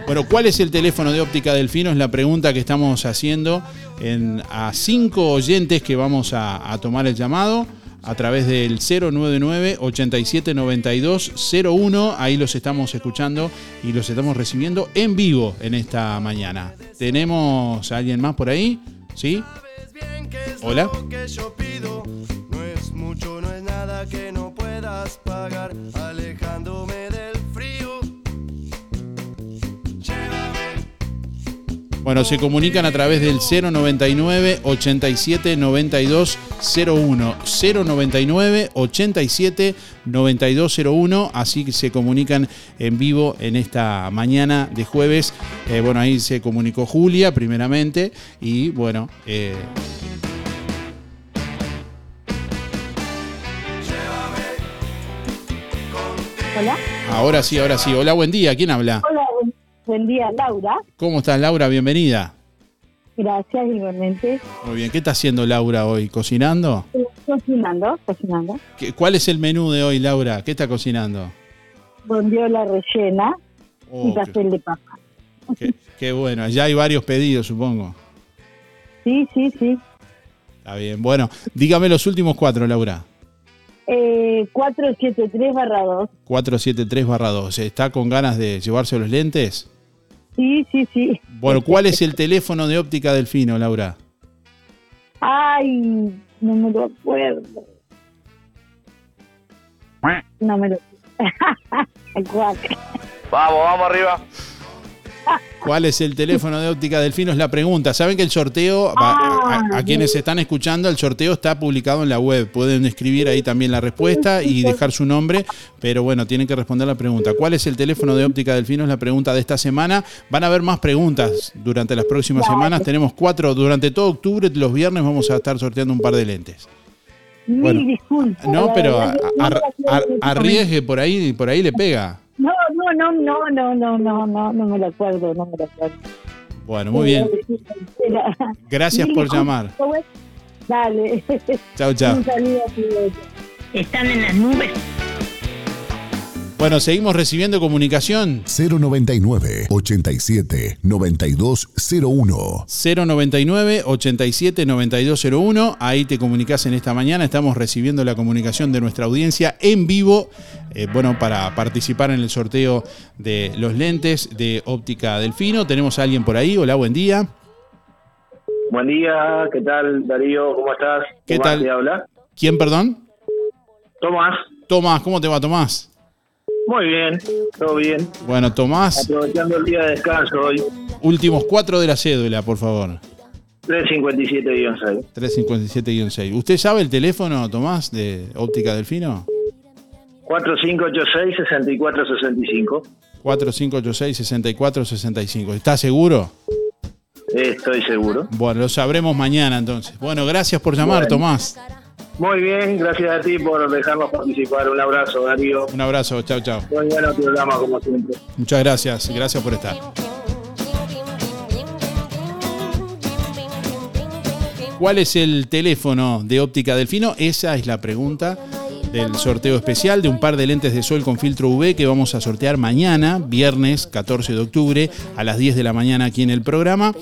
Bueno, ¿cuál es el teléfono de óptica Delfino? Es la pregunta que estamos haciendo en, a cinco oyentes que vamos a, a tomar el llamado a través del 099 87 92 01. Ahí los estamos escuchando y los estamos recibiendo en vivo en esta mañana. ¿Tenemos a alguien más por ahí? ¿Sí? Hola.
Pagar, alejándome del frío.
Bueno, se comunican a través del 099 87 92 01. 099 87 92 01. Así que se comunican en vivo en esta mañana de jueves. Eh, bueno, ahí se comunicó Julia primeramente. Y bueno, eh,
Hola.
ahora sí, ahora sí. Hola, buen día. ¿Quién habla?
Hola, buen, día, Laura.
¿Cómo estás, Laura? Bienvenida.
Gracias, igualmente.
Muy bien. ¿Qué está haciendo Laura hoy? ¿Cocinando?
Eh, Cocinando, cocinando.
¿Qué- ¿Cuál es el menú de hoy, Laura? ¿Qué está cocinando?
Bondiola rellena
Oh,
y pastel de papa.
Qué, qué bueno, ya hay varios pedidos, supongo.
Sí, sí, sí.
Está bien. Bueno, dígame los últimos cuatro, Laura.
Eh, 473 barra 2.
473 barra 2. ¿Está con ganas de llevarse los lentes?
Sí, sí, sí.
Bueno, ¿cuál es el teléfono de óptica Delfino, Laura?
Ay, no me lo acuerdo. No me lo... Cuatro.
Vamos, vamos arriba.
¿Cuál es el teléfono de óptica Delfino? Es la pregunta. Saben que el sorteo, va- a, a quienes están escuchando, el sorteo está publicado en la web. Pueden escribir ahí también la respuesta y dejar su nombre, pero bueno, tienen que responder la pregunta. ¿Cuál es el teléfono de óptica Delfino? Es la pregunta de esta semana. Van a haber más preguntas durante las próximas semanas. Tenemos cuatro, durante todo octubre, los viernes vamos a estar sorteando un par de lentes. Bueno. No, pero a- a- a- arriesgue por ahí, por ahí le pega.
No, no, no, no, no, no, no, no, no me lo acuerdo, no me lo acuerdo.
Bueno, muy bien.
Era-
Gracias por llamar.
Dale.
Chau, chau.
Un saludo a todos. Están en las nubes.
Bueno, seguimos recibiendo comunicación.
099 87 9201.
099 87 9201. Ahí te comunicas en esta mañana. Estamos recibiendo la comunicación de nuestra audiencia en vivo. Eh, bueno, para participar en el sorteo de los lentes de óptica Delfino. Tenemos a alguien por ahí. Hola, buen día.
Buen día, ¿qué tal Darío? ¿Cómo estás?
¿Qué
Tomás
tal?
te habla?
¿Quién, perdón?
Tomás.
Tomás, ¿cómo te va, Tomás?
Muy bien, todo bien.
Bueno, Tomás,
Aprovechando el día de descanso hoy,
últimos cuatro de la cédula, por favor.
357-6.
357-6. ¿Usted sabe el teléfono, Tomás, de óptica Delfino?
4586-6465.
4586-6465. ¿Está seguro?
Estoy seguro.
Bueno, lo sabremos mañana entonces. Bueno, gracias por llamar,
Bueno.
Tomás.
Muy bien, gracias a ti por dejarnos participar. Un abrazo, Darío.
Un abrazo, chao, chao.
Muy bueno programa, como siempre.
Muchas gracias, gracias por estar. ¿Cuál es el teléfono de óptica Delfino? Esa es la pregunta del sorteo especial de un par de lentes de sol con filtro UV que vamos a sortear mañana, viernes 14 de octubre, a las 10 de la mañana aquí en el programa.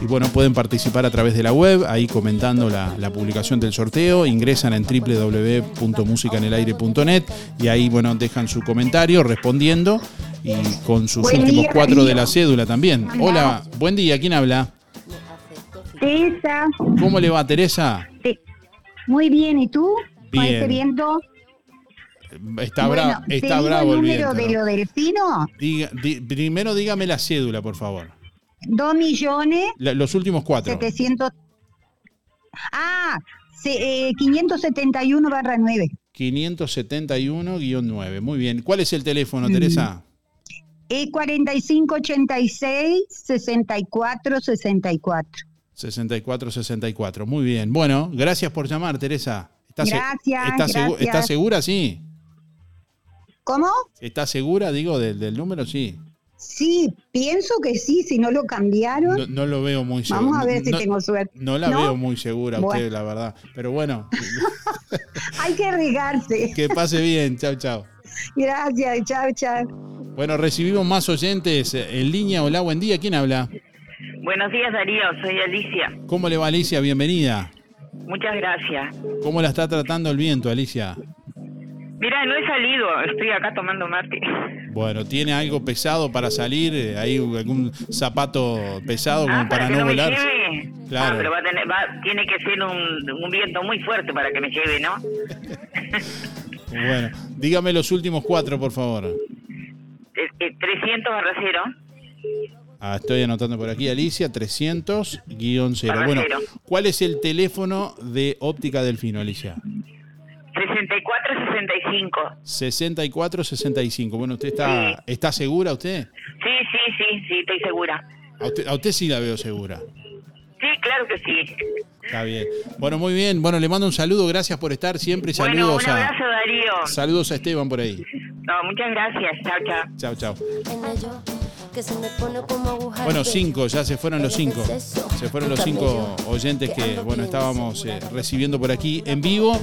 Y bueno, pueden participar a través de la web, ahí comentando la, la publicación del sorteo. Ingresan en www.musicanelaire.net y ahí, bueno, dejan su comentario respondiendo y con sus
Buen
últimos
día,
cuatro de la cédula también. Hola, buen día, ¿quién habla?
Teresa.
¿Cómo le va, Teresa?
Sí. Muy bien, ¿y tú?
Bien. Está,
Bueno,
bra-
¿te
está bravo
el número
viento.
de
¿no?
lo del fino?
Diga- di- primero dígame la cédula, por favor.
Dos millones
La- los últimos cuatro.
Ah, se- eh, 571 barra 9.
571-9. Muy bien. ¿Cuál es el teléfono,
Mm.
Teresa?
E 4586 64 64.
6464. Muy bien. Bueno, gracias por llamar, Teresa. ¿Está se-
Gracias,
¿está, segu-
gracias.
¿Está segura? Sí.
¿Cómo?
¿Está segura, digo, del, del número? Sí.
Sí, pienso que sí, si no lo cambiaron.
No, no lo veo muy seguro.
Vamos a ver si
No-
tengo suerte.
No la
¿No?
veo muy segura
Bueno.
usted, la verdad. Pero bueno,
Hay que arriesgarse.
que pase bien. Chao, chao.
Gracias, chao, chao.
Bueno, recibimos más oyentes en línea. Hola, buen día. ¿Quién habla?
Buenos días Darío, soy Alicia.
¿Cómo le va, Alicia? Bienvenida.
Muchas gracias.
¿Cómo la está tratando el viento, Alicia?
Mira, no he salido, estoy acá tomando mate.
Bueno, ¿tiene algo pesado para salir? ¿Hay algún zapato pesado como
Ah,
para,
que
no volar?
lleve.
Claro.
Ah, pero va a tener, va- tiene que ser un, un viento muy fuerte para que me lleve, ¿no?
Bueno, dígame los últimos cuatro, por favor.
Es que 300 barra cero.
Ah, estoy anotando por aquí, Alicia, 300-0.
Barra
Bueno,
cero.
¿cuál es el teléfono de óptica Delfino, Alicia?
6465.
6465. Bueno, ¿usted está, está segura usted?
Sí, sí, sí, sí, estoy segura.
A, usted? a usted sí la veo segura.
Sí, claro que sí.
Está bien. Bueno, muy bien. Bueno, le mando un saludo. Gracias por estar siempre. y
Bueno,
Saludos
un
a
abrazo Darío.
saludos a Esteban por ahí.
No, muchas gracias. Chao, chao.
Chao, chao. Bueno, cinco, ya se fueron los cinco. Se fueron los cinco oyentes que, bueno, estábamos eh, recibiendo por aquí en vivo.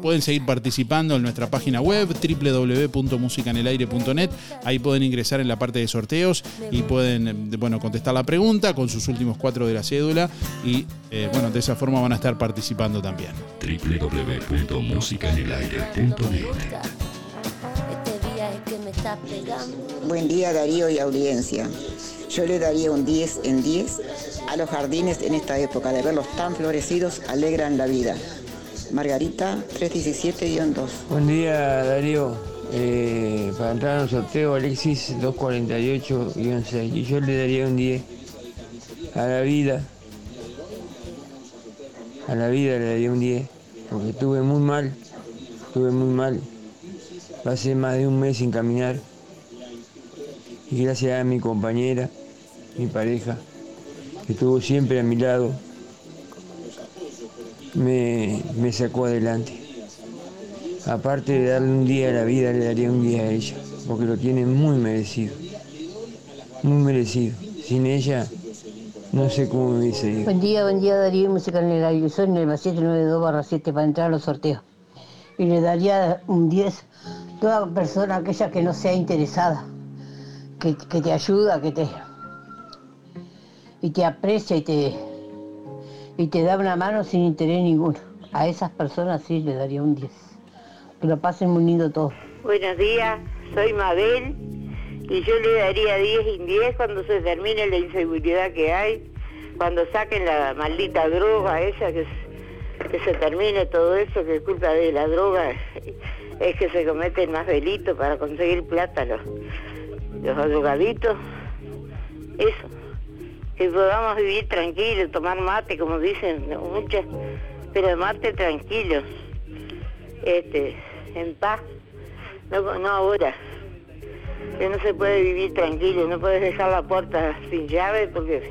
Pueden seguir participando en nuestra página web www.musicanelaire.net. Ahí pueden ingresar en la parte de sorteos y pueden, eh, bueno, contestar la pregunta con sus últimos cuatro de la cédula y, eh, bueno, de esa forma van a estar participando también.
www.musicanelaire.net
Buen día Darío y audiencia. Yo le daría un 10 en 10 a los jardines en esta época. De verlos tan florecidos alegran la vida. Margarita 317-2.
Buen día Darío.
Eh, para entrar en sorteo Alexis 248-6 y yo le daría un 10 a la vida. A la vida le daría un 10 porque estuve muy mal, estuve muy mal. Pasé más de un mes sin caminar y gracias a mi compañera, mi pareja, que estuvo siempre a mi lado, me, me sacó adelante. Aparte de darle un día a la vida, le daría un día a ella, porque lo tiene muy merecido. Muy merecido. Sin ella, no sé cómo me hubiese ido.
Buen día, buen día Darío, música en el aire. Soy en el 792 barra 7 para entrar a los sorteos. Y le daría un 10 a toda persona, aquella que no sea interesada, que, que te ayuda, que te. y te aprecia y te. y te da una mano sin interés ninguno. A esas personas sí le daría un 10. Que lo pasen muy lindo todos.
Buenos días, soy Mabel y yo le daría 10 y 10 cuando se termine la inseguridad que hay, cuando saquen la maldita droga esa, que, que se termine todo eso, que es culpa de la droga es que se cometen más delitos para conseguir plata los, los. Eso, que podamos vivir tranquilos, tomar mate, como dicen muchas, pero mate tranquilos, este, en paz, no, no ahora que no se puede vivir tranquilo, no puedes dejar la puerta sin llave porque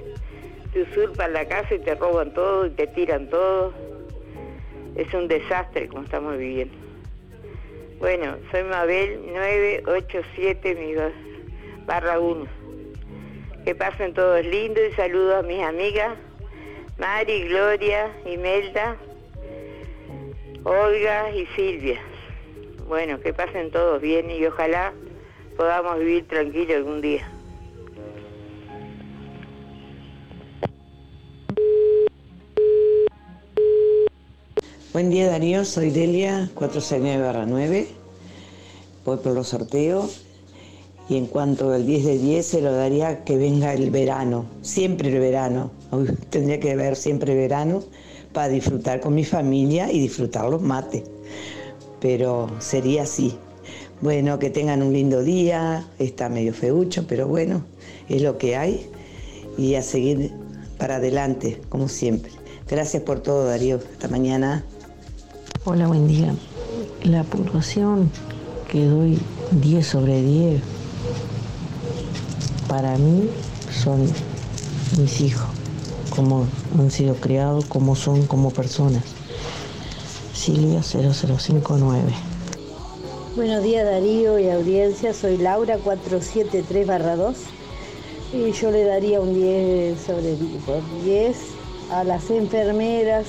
te usurpan la casa y te roban todo y te tiran todo. Es un desastre como estamos viviendo. Bueno, soy Mabel 987 mi ba- barra 1. Que pasen todos lindos y saludo a mis amigas Mari, Gloria, Imelda, Olga y Silvia. Bueno, que pasen todos bien y ojalá podamos vivir tranquilos algún día.
Buen día Darío, soy Delia 469-9. Voy por los sorteos y en cuanto al 10 de 10 se lo daría que venga el verano, siempre el verano. Tendría que haber siempre verano para disfrutar con mi familia y disfrutar los mates. Pero sería así. Bueno, que tengan un lindo día, está medio feucho, pero bueno, es lo que hay y a seguir para adelante, como siempre. Gracias por todo, Darío. Hasta mañana.
Hola, buen día. La puntuación que doy 10 sobre 10 para mí son mis hijos, cómo han sido criados, cómo son como personas. Silvia 0059.
Buenos días Darío y audiencia, soy Laura 473 2 y yo le daría un 10 sobre 10, por 10 a las enfermeras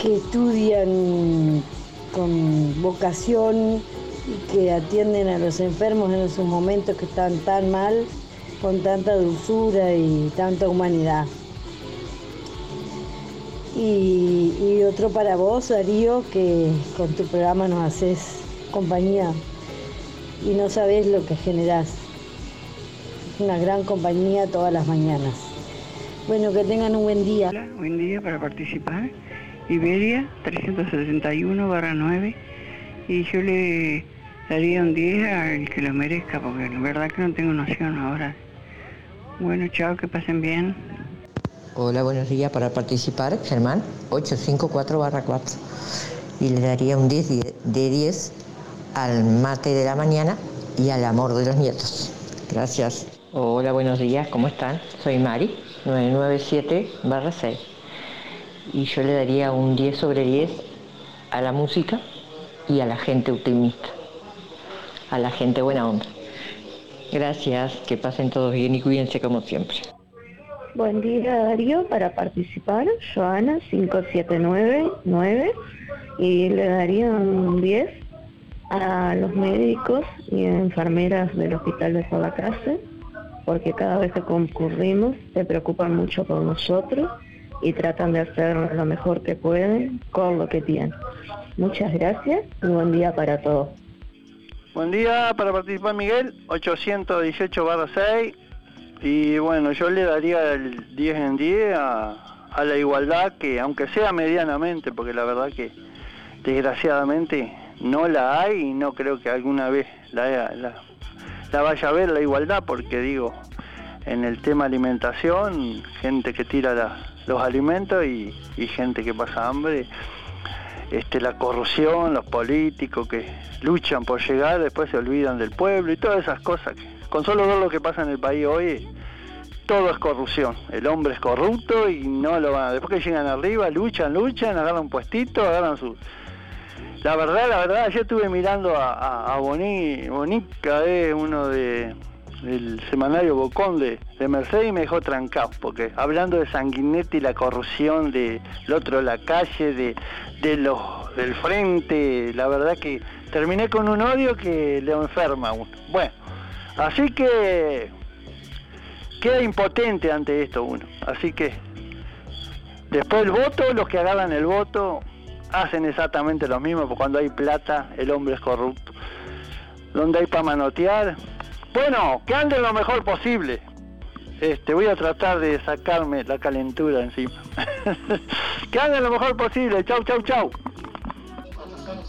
que estudian con vocación y que atienden a los enfermos en esos momentos que están tan mal, con tanta dulzura y tanta humanidad. Y, y otro para vos, Darío, que con tu programa nos haces compañía y no sabés lo que generás. Una gran compañía todas las mañanas. Bueno, que tengan un buen día.
Buen día para participar. Iberia 371 barra 9 y yo le daría un 10 al que lo merezca porque la verdad que no tengo noción ahora. Bueno, chao, que pasen bien.
Hola, buenos días. Para participar, Germán, 854 barra 4. Y le daría un 10 die- de 10 al mate de la mañana y al amor de los nietos. Gracias. Hola, buenos días. ¿Cómo están? Soy Mari, 997 barra 6. Y yo le daría un 10 sobre 10 a la música y a la gente optimista. A la gente buena onda. Gracias. Que pasen todos bien y cuídense como siempre.
Buen día Darío, para participar, Joana 5799 y le daría un 10 a los médicos y enfermeras del hospital de Sabacase porque cada vez que concurrimos se preocupan mucho por nosotros y tratan de hacer lo mejor que pueden con lo que tienen. Muchas gracias y buen día para todos.
Buen día para participar Miguel, 818 barra 6. Y bueno, yo le daría el 10 en 10 a, la igualdad, que aunque sea medianamente, porque la verdad que desgraciadamente no la hay y no creo que alguna vez la, la vaya a ver la igualdad, porque digo, en el tema alimentación, gente que tira la- los alimentos y, gente que pasa hambre, este, la corrupción, los políticos que luchan por llegar, después se olvidan del pueblo y todas esas cosas. con solo ver lo que pasa en el país hoy, todo es corrupción. El hombre es corrupto y no lo van a... Después que llegan arriba, luchan, luchan, agarran un puestito, agarran su... La verdad, la verdad, yo estuve mirando a, a, a Boni, Bonica, es uno de del semanario Bocón de, de Mercedes y me dejó trancado, porque hablando de Sanguinetti, la corrupción del otro de la calle, de, de los del frente, la verdad que terminé con un odio que le enferma a uno. Bueno, así que queda impotente ante esto uno. Así que después el voto, los que agarran el voto hacen exactamente lo mismo, porque cuando hay plata el hombre es corrupto. Donde hay para manotear, bueno, que anden lo mejor posible. Este, voy a tratar de sacarme la calentura encima. que anden lo mejor posible. Chau, chau, chau.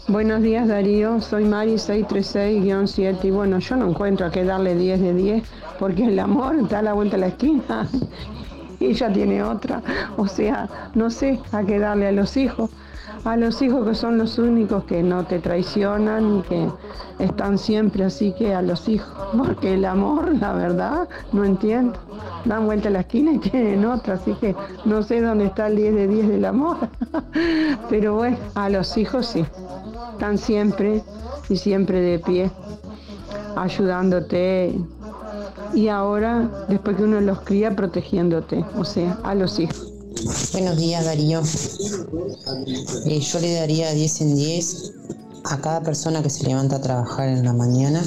Buenos días Darío, soy Mari 636-7 y bueno, yo no encuentro a qué darle 10 de 10 porque el amor está a la vuelta de la esquina y ella tiene otra. O sea, no sé a qué darle a los hijos. A los hijos que son los únicos que no te traicionan y que están siempre así que a los hijos. Porque el amor, la verdad, no entiendo. Dan vuelta a la esquina y tienen otra, así que no sé dónde está el 10 de 10 del amor. Pero bueno, a los hijos sí. Están siempre y siempre de pie, ayudándote. Y ahora, después que uno los cría, protegiéndote, o sea, a los hijos.
Buenos días Darío. Eh, yo le daría 10 en 10 a cada persona que se levanta a trabajar en la mañana,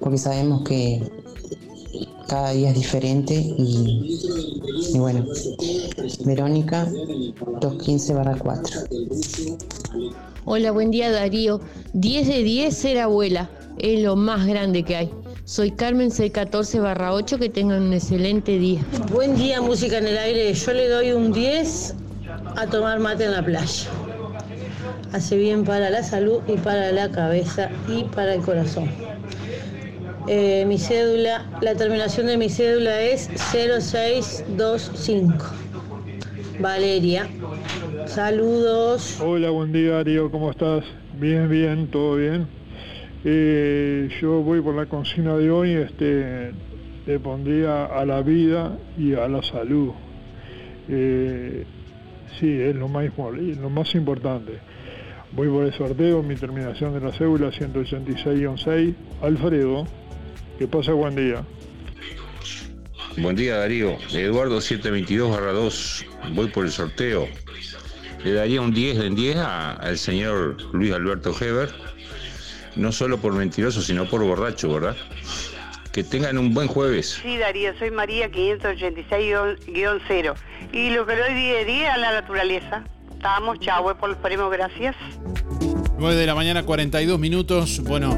porque sabemos que cada día es diferente y, y bueno, Verónica 215 barra 4.
Hola, buen día Darío. 10 de 10 ser abuela. Es lo más grande que hay. Soy Carmen 614 barra 8. Que tengan un excelente día.
Buen día, música en el aire. Yo le doy un 10 a tomar mate en la playa. Hace bien para la salud y para la cabeza y para el corazón. Eh, mi cédula, la terminación de mi cédula es 0625. Valeria. Saludos.
Hola, buen día Darío, ¿cómo estás? Bien, bien, todo bien. Eh, yo voy por la consigna de hoy, este, le pondría a la vida y a la salud. Eh, sí, es lo más, lo más importante. Voy por el sorteo, mi terminación de la cédula 186-6. Alfredo, que pasa buen día.
Buen día Darío, Eduardo 722 2, voy por el sorteo. Le daría un 10 en 10 a- al señor Luis Alberto Heber, no solo por mentiroso, sino por borracho, ¿verdad? Que tengan un buen jueves.
Sí, Darío, soy María 586-0. Y lo que doy día a día a la naturaleza. Estamos, voy por los premios, gracias.
9 de la mañana, 42 minutos. Bueno,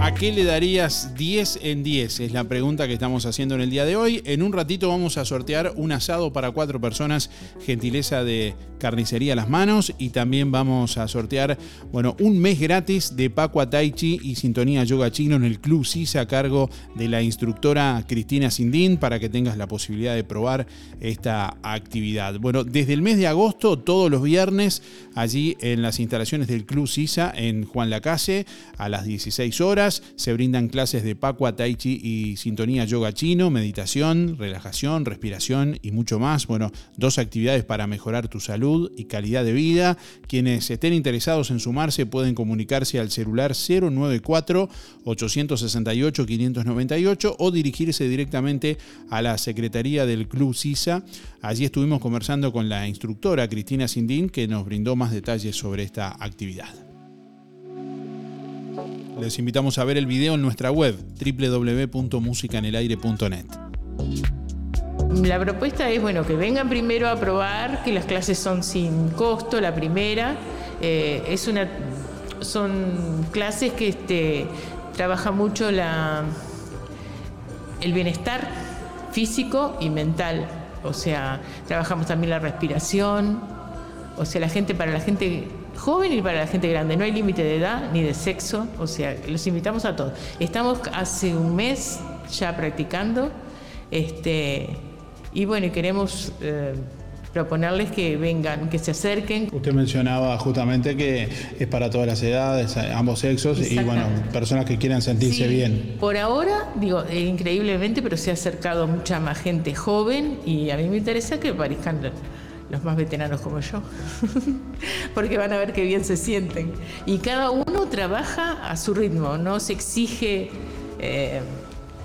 ¿a qué le darías 10 en 10? Es la pregunta que estamos haciendo en el día de hoy. En un ratito vamos a sortear un asado para cuatro personas, gentileza de carnicería a las manos. Y también vamos a sortear, bueno, un mes gratis de Pacua Tai Chi y Sintonía Yoga Chino en el Club CISA a cargo de la instructora Cristina Sindín para que tengas la posibilidad de probar esta actividad. Bueno, desde el mes de agosto, todos los viernes, allí en las instalaciones del Club CISA en Juan Lacase, a las 16 horas, se brindan clases de Pacua, Tai Chi y Sintonía Yoga Chino, meditación, relajación, respiración y mucho más. Bueno, dos actividades para mejorar tu salud y calidad de vida. Quienes estén interesados en sumarse pueden comunicarse al celular 094-868-598 o dirigirse directamente a la Secretaría del Club CISA. Allí estuvimos conversando con la instructora Cristina Sindín que nos brindó más detalles sobre esta actividad. Les invitamos a ver el video en nuestra web www.musicanelaire.net.
La propuesta es bueno que vengan primero a probar, que las clases son sin costo, la primera. Eh, es una, son clases que este, trabaja mucho la, el bienestar físico y mental. O sea, trabajamos también la respiración. O sea, la gente, para la gente joven y para la gente grande. No hay límite de edad ni de sexo, o sea, los invitamos a todos. Estamos hace un mes ya practicando, este, y bueno, queremos eh, proponerles que vengan, que se acerquen.
Usted mencionaba justamente que es para todas las edades, ambos sexos y bueno, personas que quieran sentirse
Sí,
bien.
Por ahora, digo, eh, increíblemente, pero se ha acercado mucha más gente joven y a mí me interesa que aparezcan lo- los más veteranos como yo, porque van a ver qué bien se sienten. Y cada uno trabaja a su ritmo, no se exige eh,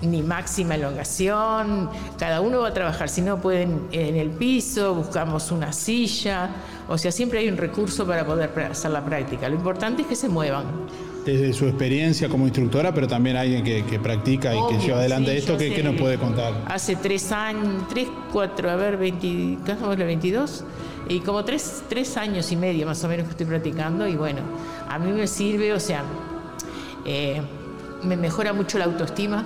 ni máxima elongación, cada uno va a trabajar, si no pueden en el piso, buscamos una silla, o sea, siempre hay un recurso para poder hacer la práctica. Lo importante es que se muevan.
Desde su experiencia como instructora, pero también alguien que, que practica y que lleva adelante
sí,
esto, ¿qué, nos puede contar?
Hace tres años, tres, cuatro, a ver, 20, ¿qué somos los 22? Y como tres, tres años y medio más o menos que estoy practicando y bueno, a mí me sirve, o sea, eh, me mejora mucho la autoestima,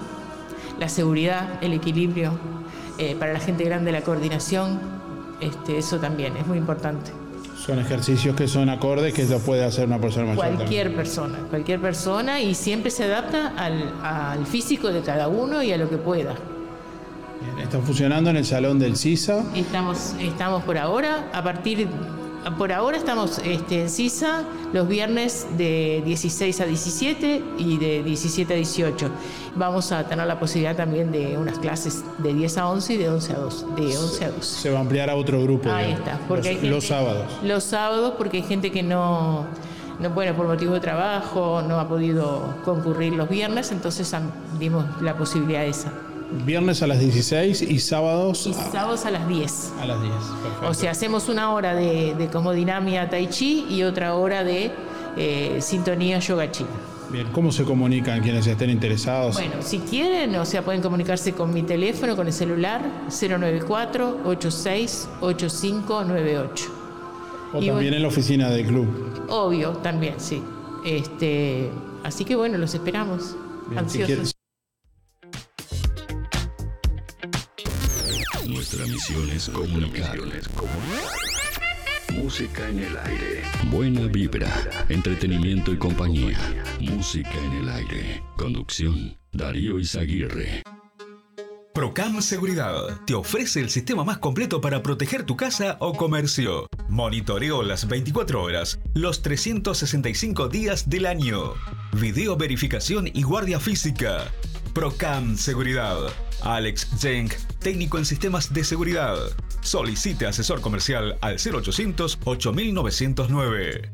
la seguridad, el equilibrio, eh, para la gente grande la coordinación, este, eso también es muy importante.
Son ejercicios que son acordes que lo puede hacer una persona mayor. también.
Cualquier persona, cualquier persona y siempre se adapta al, al físico de cada uno y a lo que pueda.
Bien, Están funcionando en el salón del CISA.
Estamos, estamos por ahora, a partir, por ahora estamos este, en CISA los viernes de 16 a 17 y de 17 a 18. Vamos a tener la posibilidad también de unas clases de 10 a 11 y de 11 a 2. De 11 a 12.
Se va a ampliar a otro grupo.
Ahí
digamos,
está, porque
los,
gente-
los sábados.
Los sábados porque hay gente que no, no bueno, por motivo de trabajo, no ha podido concurrir los viernes, entonces dimos la posibilidad esa.
Viernes a las 16 y sábados
Y
a,
sábados a las 10.
a las 10. Perfecto.
O sea, hacemos una hora de, de comodinamia tai chi y otra hora de eh, sintonía yoga china.
Bien, ¿cómo se comunican quienes estén interesados?
Bueno, si quieren, o sea, pueden comunicarse con mi teléfono, con el celular 094-868598.
o
y
también
bueno-
en la oficina del club.
Obvio, también, sí. Este, así que bueno, los esperamos.
Bien, si
Ansiosos.
quieres-
Nuestra misión es comunicar. Música en el aire. Buena vibra, entretenimiento y compañía. Música en el aire. Conducción, Darío Izaguirre.
Procam Seguridad te ofrece el sistema más completo para proteger tu casa o comercio. Monitoreo las 24 horas, los 365 días del año. Video verificación y guardia física. Procam Seguridad. Alex Jenk, técnico en sistemas de seguridad. Solicite asesor comercial al 0800 8909.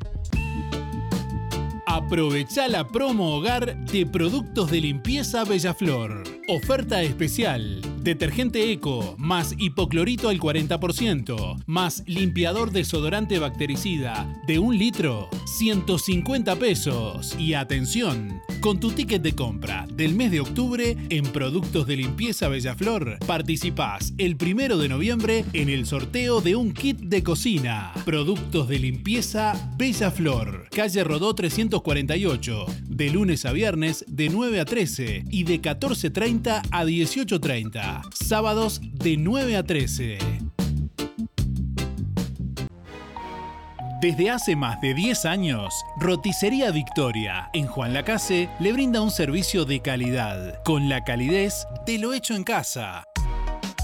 Aprovecha la promo hogar de productos de limpieza Bellaflor. Oferta especial. Detergente Eco más hipoclorito al 40% más limpiador desodorante bactericida de un litro 150 pesos. Y atención, con tu ticket de compra del mes de octubre en productos de limpieza Bellaflor participás el primero de noviembre en el sorteo de un kit de cocina. Productos de limpieza Bellaflor, calle Rodó 348, de lunes a viernes de 9 a 13 y de 14.30 a 18.30. Sábados de 9 a 13. Desde hace más de 10 años, Roticería Victoria en Juan Lacase le brinda un servicio de calidad, con la calidez de lo hecho en casa.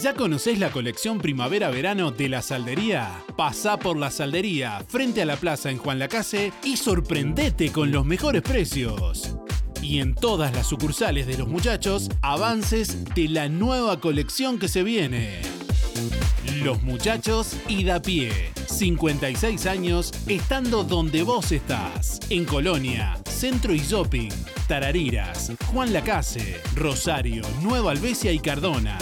¿Ya conocés la colección primavera-verano de la Saldería? Pasá por la Saldería, frente a la plaza en Juan Lacase y sorprendete con los mejores precios. Y en todas las sucursales de los muchachos, avances de la nueva colección que se viene. Los muchachos y da pie. 56 años estando donde vos estás. En Colonia, Centro y Shopping. Tarariras, Juan Lacase, Rosario, Nueva Albesia y Cardona.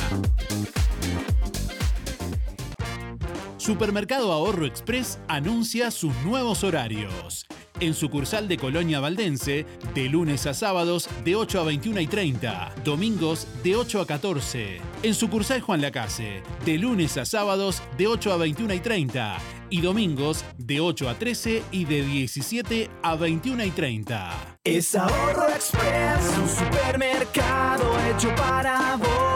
Supermercado Ahorro Express anuncia sus nuevos horarios. En sucursal de Colonia Valdense, de lunes a sábados de 8 a 21 y 30, domingos de 8 a 14. En sucursal Juan Lacase, de lunes a sábados de 8 a 21 y 30 y domingos de 8 a 13 y de 17 a 21 y 30.
Es Ahorro Express, un supermercado hecho para vos,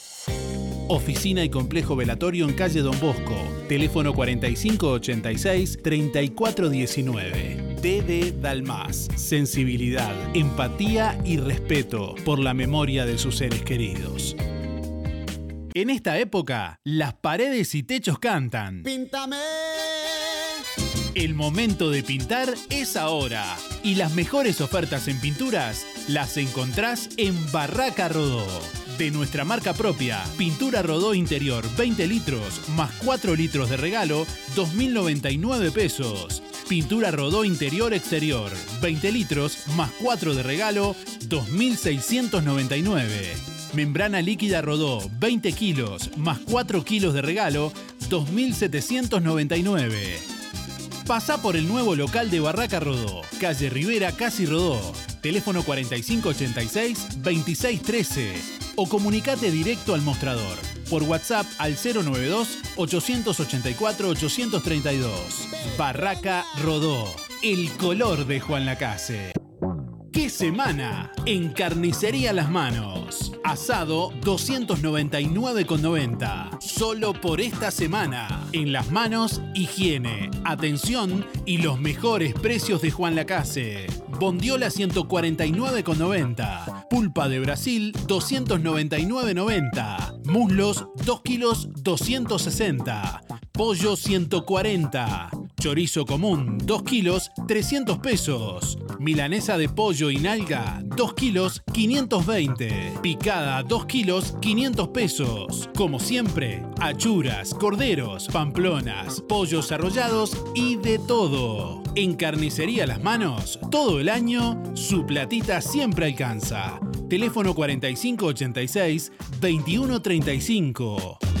Oficina y complejo velatorio en calle Don Bosco. Teléfono 4586-3419. DD Dalmas. Sensibilidad, empatía y respeto por la memoria de sus seres queridos. En esta época, las paredes y techos cantan.
Píntame.
El momento de pintar es ahora. Y las mejores ofertas en pinturas las encontrás en Barraca Rodó. De nuestra marca propia, Pintura Rodó Interior 20 litros más 4 litros de regalo, 2.099 pesos. Pintura Rodó Interior Exterior 20 litros más 4 de regalo, 2.699. Membrana líquida Rodó 20 kilos más 4 kilos de regalo, 2.799. Pasá por el nuevo local de Barraca Rodó, calle Rivera Casi Rodó, teléfono 4586-2613 o comunicate directo al mostrador por WhatsApp al 092-884-832. Barraca Rodó, el color de Juan Lacase. ¡Qué semana! En Carnicería Las Manos. Asado 299,90. Solo por esta semana. En Las Manos, higiene, atención y los mejores precios de Juan Lacase. Bondiola 149,90. Pulpa de Brasil 299,90. Muslos 2 kilos 260. Pollo 140. Chorizo común 2 kilos 300 pesos. Milanesa de pollo y nalga 2 kilos 520. Picada 2 kilos 500 pesos. Como siempre, achuras, corderos, pamplonas, pollos arrollados y de todo. En Carnicería Las Manos, todo el año, su platita siempre alcanza. Teléfono 4586-2135.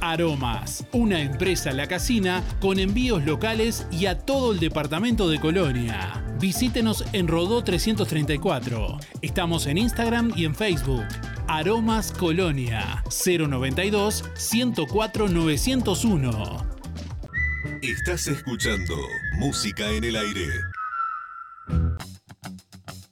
Aromas, una empresa La Casina con envíos locales y a todo el departamento de Colonia. Visítenos en Rodó 334. Estamos en Instagram y en Facebook. Aromas Colonia 092 104 901.
Estás escuchando Música en el Aire.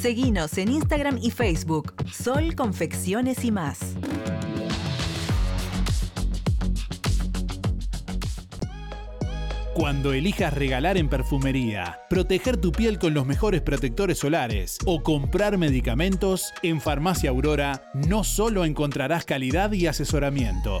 Seguinos en Instagram y Facebook, Sol Confecciones y más.
Cuando elijas regalar en perfumería, proteger tu piel con los mejores protectores solares o comprar medicamentos, en Farmacia Aurora no solo encontrarás calidad y asesoramiento.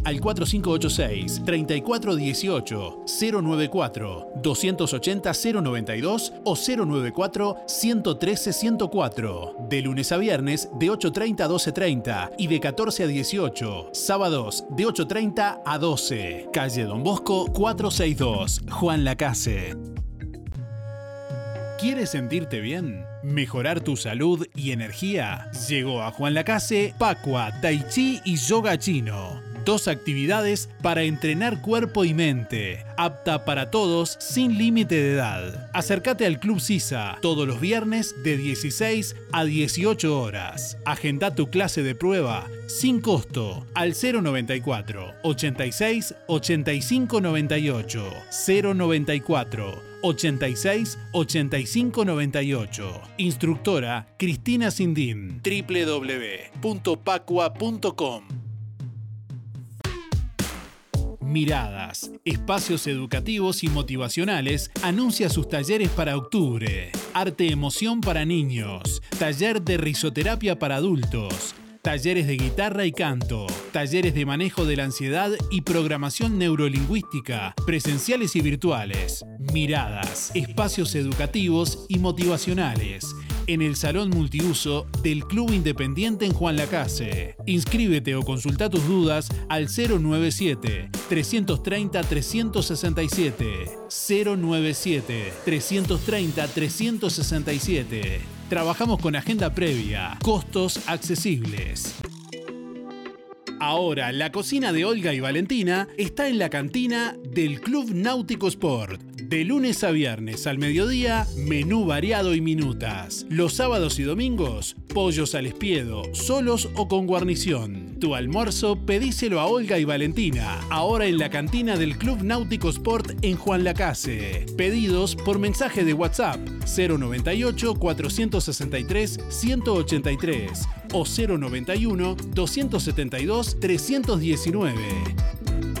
al 4586 3418 094 280 092 o 094 113 104. De lunes a viernes de 8.30 a 12.30 y de 14 a 18. Sábados de 8.30 a 12. Calle Don Bosco 462, Juan Lacase. ¿Quieres sentirte bien? ¿Mejorar tu salud y energía? Llegó a Juan Lacase, Pacua, Tai Chi y Yoga Chino. Dos actividades para entrenar cuerpo y mente, apta para todos sin límite de edad. Acércate al Club Sisa todos los viernes de 16 a 18 horas. Agenda tu clase de prueba sin costo al 094 86 85 98 094 86 85 98. Instructora Cristina Sindín. www.pacua.com. Miradas, espacios educativos y motivacionales, anuncia sus talleres para octubre. Arte emoción para niños, taller de risoterapia para adultos, talleres de guitarra y canto, talleres de manejo de la ansiedad y programación neurolingüística, presenciales y virtuales. Miradas, espacios educativos y motivacionales en el Salón Multiuso del Club Independiente en Juan Lacase. Inscríbete o consulta tus dudas al 097-330-367. 097-330-367. Trabajamos con agenda previa, costos accesibles. Ahora, la cocina de Olga y Valentina está en la cantina del Club Náutico Sport. De lunes a viernes al mediodía, menú variado y minutas. Los sábados y domingos, pollos al espiedo, solos o con guarnición. Tu almuerzo pedíselo a Olga y Valentina, ahora en la cantina del Club Náutico Sport en Juan Lacase. Pedidos por mensaje de WhatsApp 098 463 183 o 091 272 319.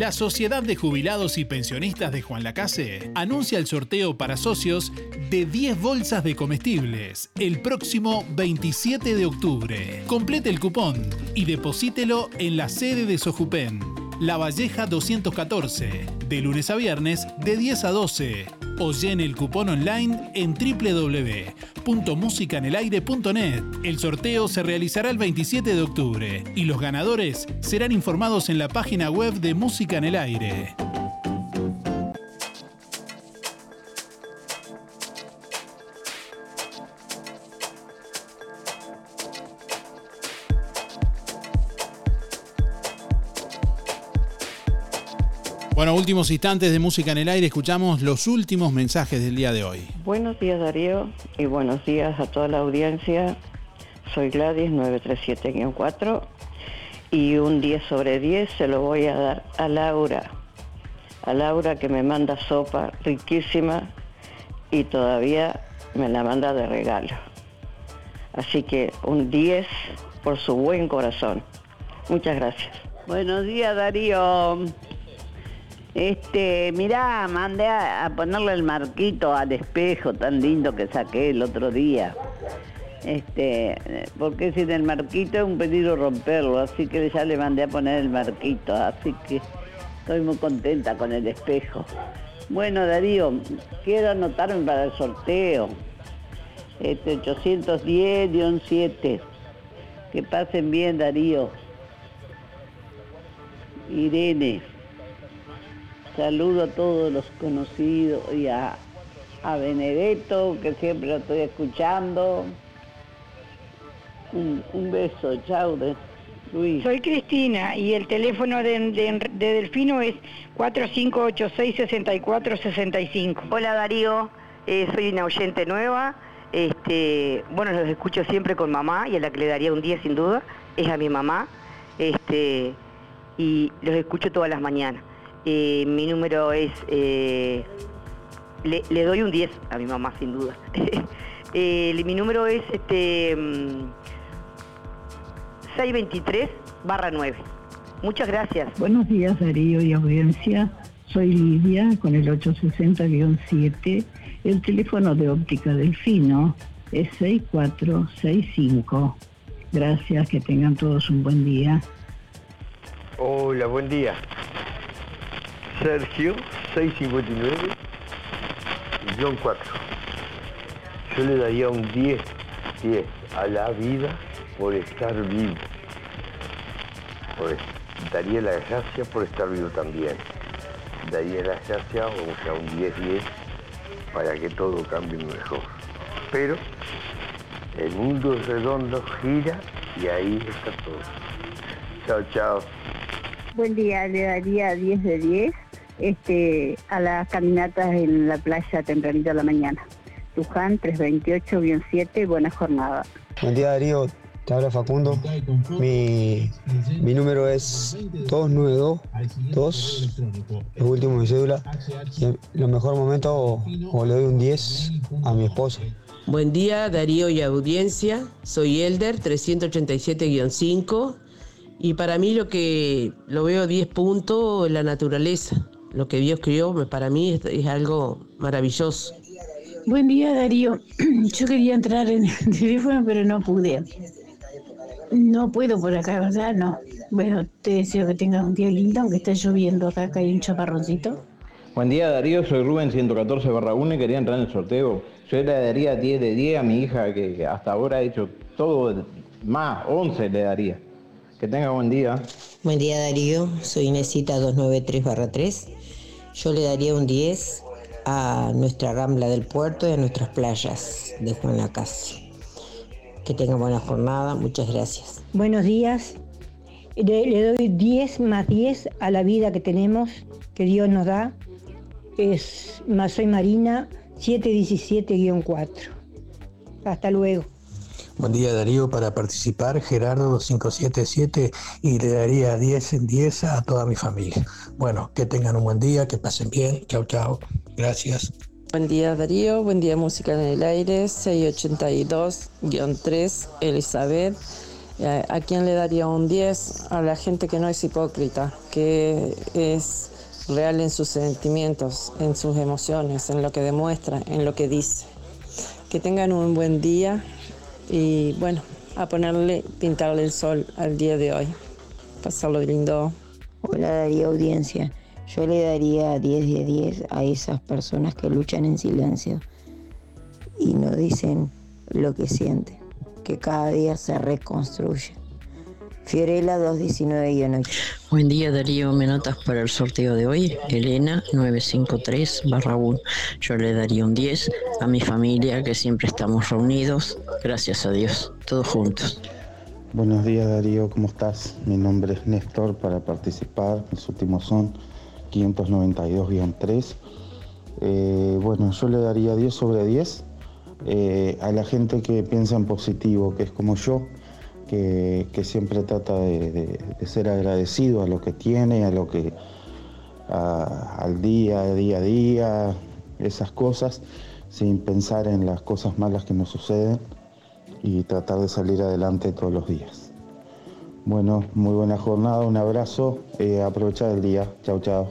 La Sociedad de Jubilados y Pensionistas de Juan Lacase anuncia el sorteo para socios de 10 bolsas de comestibles el próximo 27 de octubre. Complete el cupón y deposítelo en la sede de Sojupen, La Valleja 214, de lunes a viernes de 10 a 12 o llene el cupón online en www.musicanelaire.net. El sorteo se realizará el 27 de octubre y los ganadores serán informados en la página web de Música en el Aire. Bueno, últimos instantes de música en el aire, escuchamos los últimos mensajes del día de hoy.
Buenos días Darío y buenos días a toda la audiencia. Soy Gladys 937-4 y un 10 sobre 10 se lo voy a dar a Laura. A Laura que me manda sopa riquísima y todavía me la manda de regalo. Así que un 10 por su buen corazón. Muchas gracias.
Buenos días, Darío. Este, mirá, mandé a, a ponerle el marquito al espejo tan lindo que saqué el otro día. Este, porque sin el marquito es un peligro romperlo, así que ya le mandé a poner el marquito, así que estoy muy contenta con el espejo. Bueno, Darío, quiero anotarme para el sorteo. Este 810-7. Que pasen bien, Darío. Irene. Saludo a todos los conocidos y a, a Benedetto, que siempre lo estoy escuchando. Un, un beso, chao, de Luis.
Soy Cristina y el teléfono de, de- de Delfino es 4586-6465.
Hola Darío, Eh, soy una oyente nueva. Este, bueno, los escucho siempre con mamá y a la que le daría un 10 sin duda es a mi mamá. Este, y los escucho todas las mañanas. Eh, mi número es, eh, le, le doy un 10 a mi mamá sin duda. Eh, mi número es este, mm, 623 barra 9. Muchas gracias.
Buenos días Darío y audiencia. Soy Lidia con el 860-7. El teléfono de óptica Delfino es 6465. Gracias, que tengan todos un buen día.
Hola, buen día. Sergio, 659, guion 4. Yo le daría un 10, 10 a la vida por estar vivo. Por- daría la gracia por estar vivo también. Daría la gracia, o sea, un 10, 10, para que todo cambie mejor. Pero el mundo es redondo, gira y ahí está todo. Chao, chao.
Buen día, le daría 10 de 10 este, a las caminatas en la playa tempranito a la mañana. Luján 328-7, buena jornada.
Buen día Darío, te habla Facundo. Mi, mi número es 292, el último de mi cédula. Y en los mejores momentos o, o le doy un 10 a mi esposa.
Buen día, Darío y audiencia. Soy Elder, 387-5. Y para mí lo que lo veo 10 puntos es la naturaleza. Lo que Dios creó me- para mí es, es algo maravilloso.
Buen día Darío. Yo quería entrar en el teléfono pero no pude. No puedo por acá, ¿verdad? No. Bueno, te deseo que tengas un día lindo, aunque está lloviendo acá, acá hay un chaparroncito.
Buen día Darío, soy Rubén 114 barra 1 y quería entrar en el sorteo. Yo le daría 10 de 10 a mi hija que hasta ahora ha hecho todo más, 11 le daría. Que tenga buen día.
Buen día Darío, soy Inesita 293-3. Yo le daría un 10 a nuestra rambla del puerto y a nuestras playas de Juan Lacase. Que tenga buena jornada, muchas gracias.
Buenos días. Le, le doy 10 más 10 a la vida que tenemos, que Dios nos da. Es, más soy Marina 717-4. Hasta luego.
Buen día Darío, para participar Gerardo 2577 y le daría 10 en 10 a toda mi familia. Bueno, que tengan un buen día, que pasen bien, chao chao, gracias.
Buen día Darío, buen día Música en el Aire, 682-3, Elizabeth. Eh, ¿A quién le daría un 10? A la gente que no es hipócrita, que es real en sus sentimientos, en sus emociones, en lo que demuestra, en lo que dice. Que tengan un buen día y bueno, a ponerle, pintarle el sol al día de hoy. Pasarlo lindo.
Hola Darío Audiencia. Yo le daría 10 de 10 a esas personas que luchan en silencio y no dicen lo que sienten, que cada día se reconstruye. Fiorella 219-8.
Buen día Darío, me notas para el sorteo de hoy. Elena 953 1. Yo le daría un 10 a mi familia que siempre estamos reunidos. Gracias a Dios, todos juntos.
Buenos días Darío, ¿cómo estás? Mi nombre es Néstor para participar. Los últimos son 592-3. Eh, bueno, yo le daría 10 sobre 10 eh, a la gente que piensa en positivo, que es como yo, que, siempre trata de, ser agradecido a lo que tiene, a lo que al día, día a día, esas cosas, sin pensar en las cosas malas que nos suceden y tratar de salir adelante todos los días. Bueno, muy buena jornada, un abrazo, eh, el día. Chao, chao.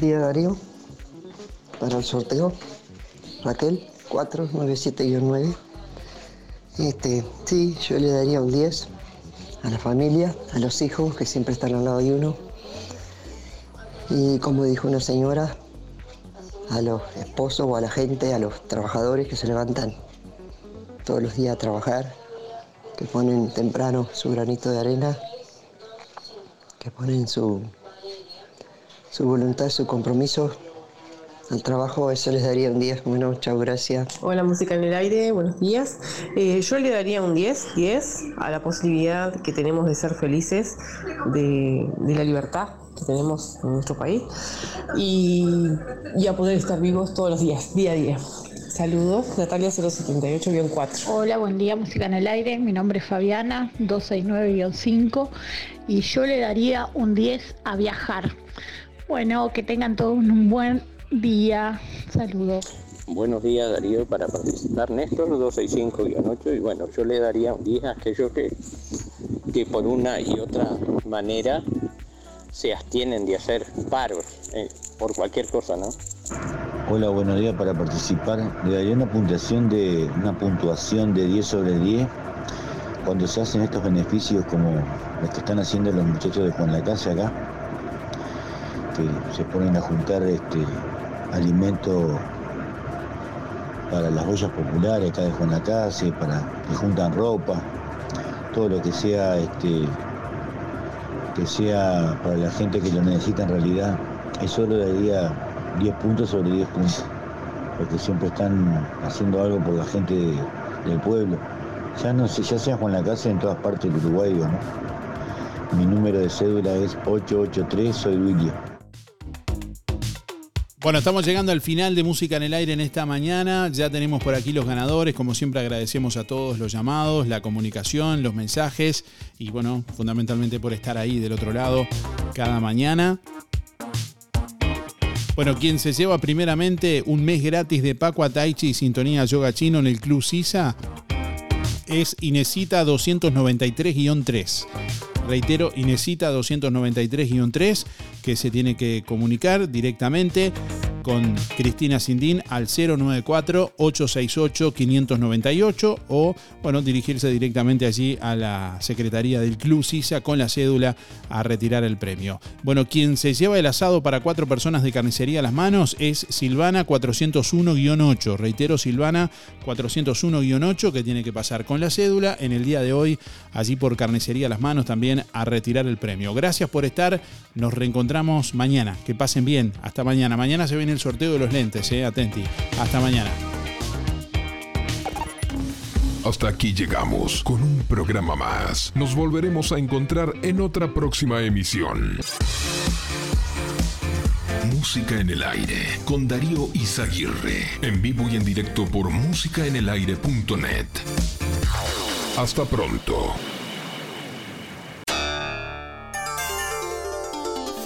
Día Darío. Para el sorteo, Raquel 497-9. Este, sí, yo le daría un 10 a la familia, a los hijos que siempre están al lado de uno. Y como dijo una señora, a los esposos o a la gente, a los trabajadores que se levantan todos los días a trabajar, que ponen temprano su granito de arena, que ponen su, su voluntad, su compromiso al trabajo, eso les daría un 10. Bueno, chao, gracias.
Hola, música en el aire, buenos días. Eh, yo le daría un 10, 10 a la posibilidad que tenemos de ser felices, de, de la libertad que tenemos en nuestro país y, y a poder estar vivos todos los días, día a día. Saludos, Natalia 078-4.
Hola, buen día, música en el aire. Mi nombre es Fabiana, 269-5 y yo le daría un 10 a viajar. Bueno, que tengan todos un buen día. Saludos.
Buenos días Darío, para participar Néstor 265-8 y bueno, yo le daría un 10 a aquellos que, que por una y otra manera se abstienen de hacer paros eh, por cualquier cosa, ¿no?
Hola, buenos días. Para participar, le daría una puntuación de una puntuación de 10 sobre 10 cuando se hacen estos beneficios como los que están haciendo los muchachos de Juan la Casa acá, que se ponen a juntar este alimento para las ollas populares acá de Juan la Casa, para que juntan ropa, todo lo que sea este que sea para la gente que lo necesita en realidad. Eso le daría 10 puntos sobre 10 puntos, porque siempre están haciendo algo por la gente de- del pueblo. Ya no sé, ya sea Juan la Casa en todas partes del Uruguay. Mi número de cédula es 883, soy William.
Bueno, estamos llegando al final de Música en el Aire en esta mañana. Ya tenemos por aquí los ganadores. Como siempre agradecemos a todos los llamados, la comunicación, los mensajes y bueno, fundamentalmente por estar ahí del otro lado cada mañana. Bueno, quien se lleva primeramente un mes gratis de Paco Ataichi y Sintonía Yoga Chino en el Club Sisa es Inesita 293-3. Reitero, Inesita 293-3, que se tiene que comunicar directamente con Cristina Sindín al 094-868-598 o, bueno, dirigirse directamente allí a la Secretaría del Club Sisa con la cédula a retirar el premio. Bueno, quien se lleva el asado para cuatro personas de carnicería a las manos es Silvana 401-8. Reitero, Silvana 401-8 que tiene que pasar con la cédula en el día de hoy allí por carnicería a las manos también a retirar el premio. Gracias por estar. Nos reencontramos mañana. Que pasen bien. Hasta mañana. Mañana se el sorteo de los lentes, eh. Atenti. Hasta mañana.
Hasta aquí llegamos con un programa más. Nos volveremos a encontrar en otra próxima emisión. Música en el aire con Darío Izaguirre. En vivo y en directo por musicaenelaire.net. Hasta pronto.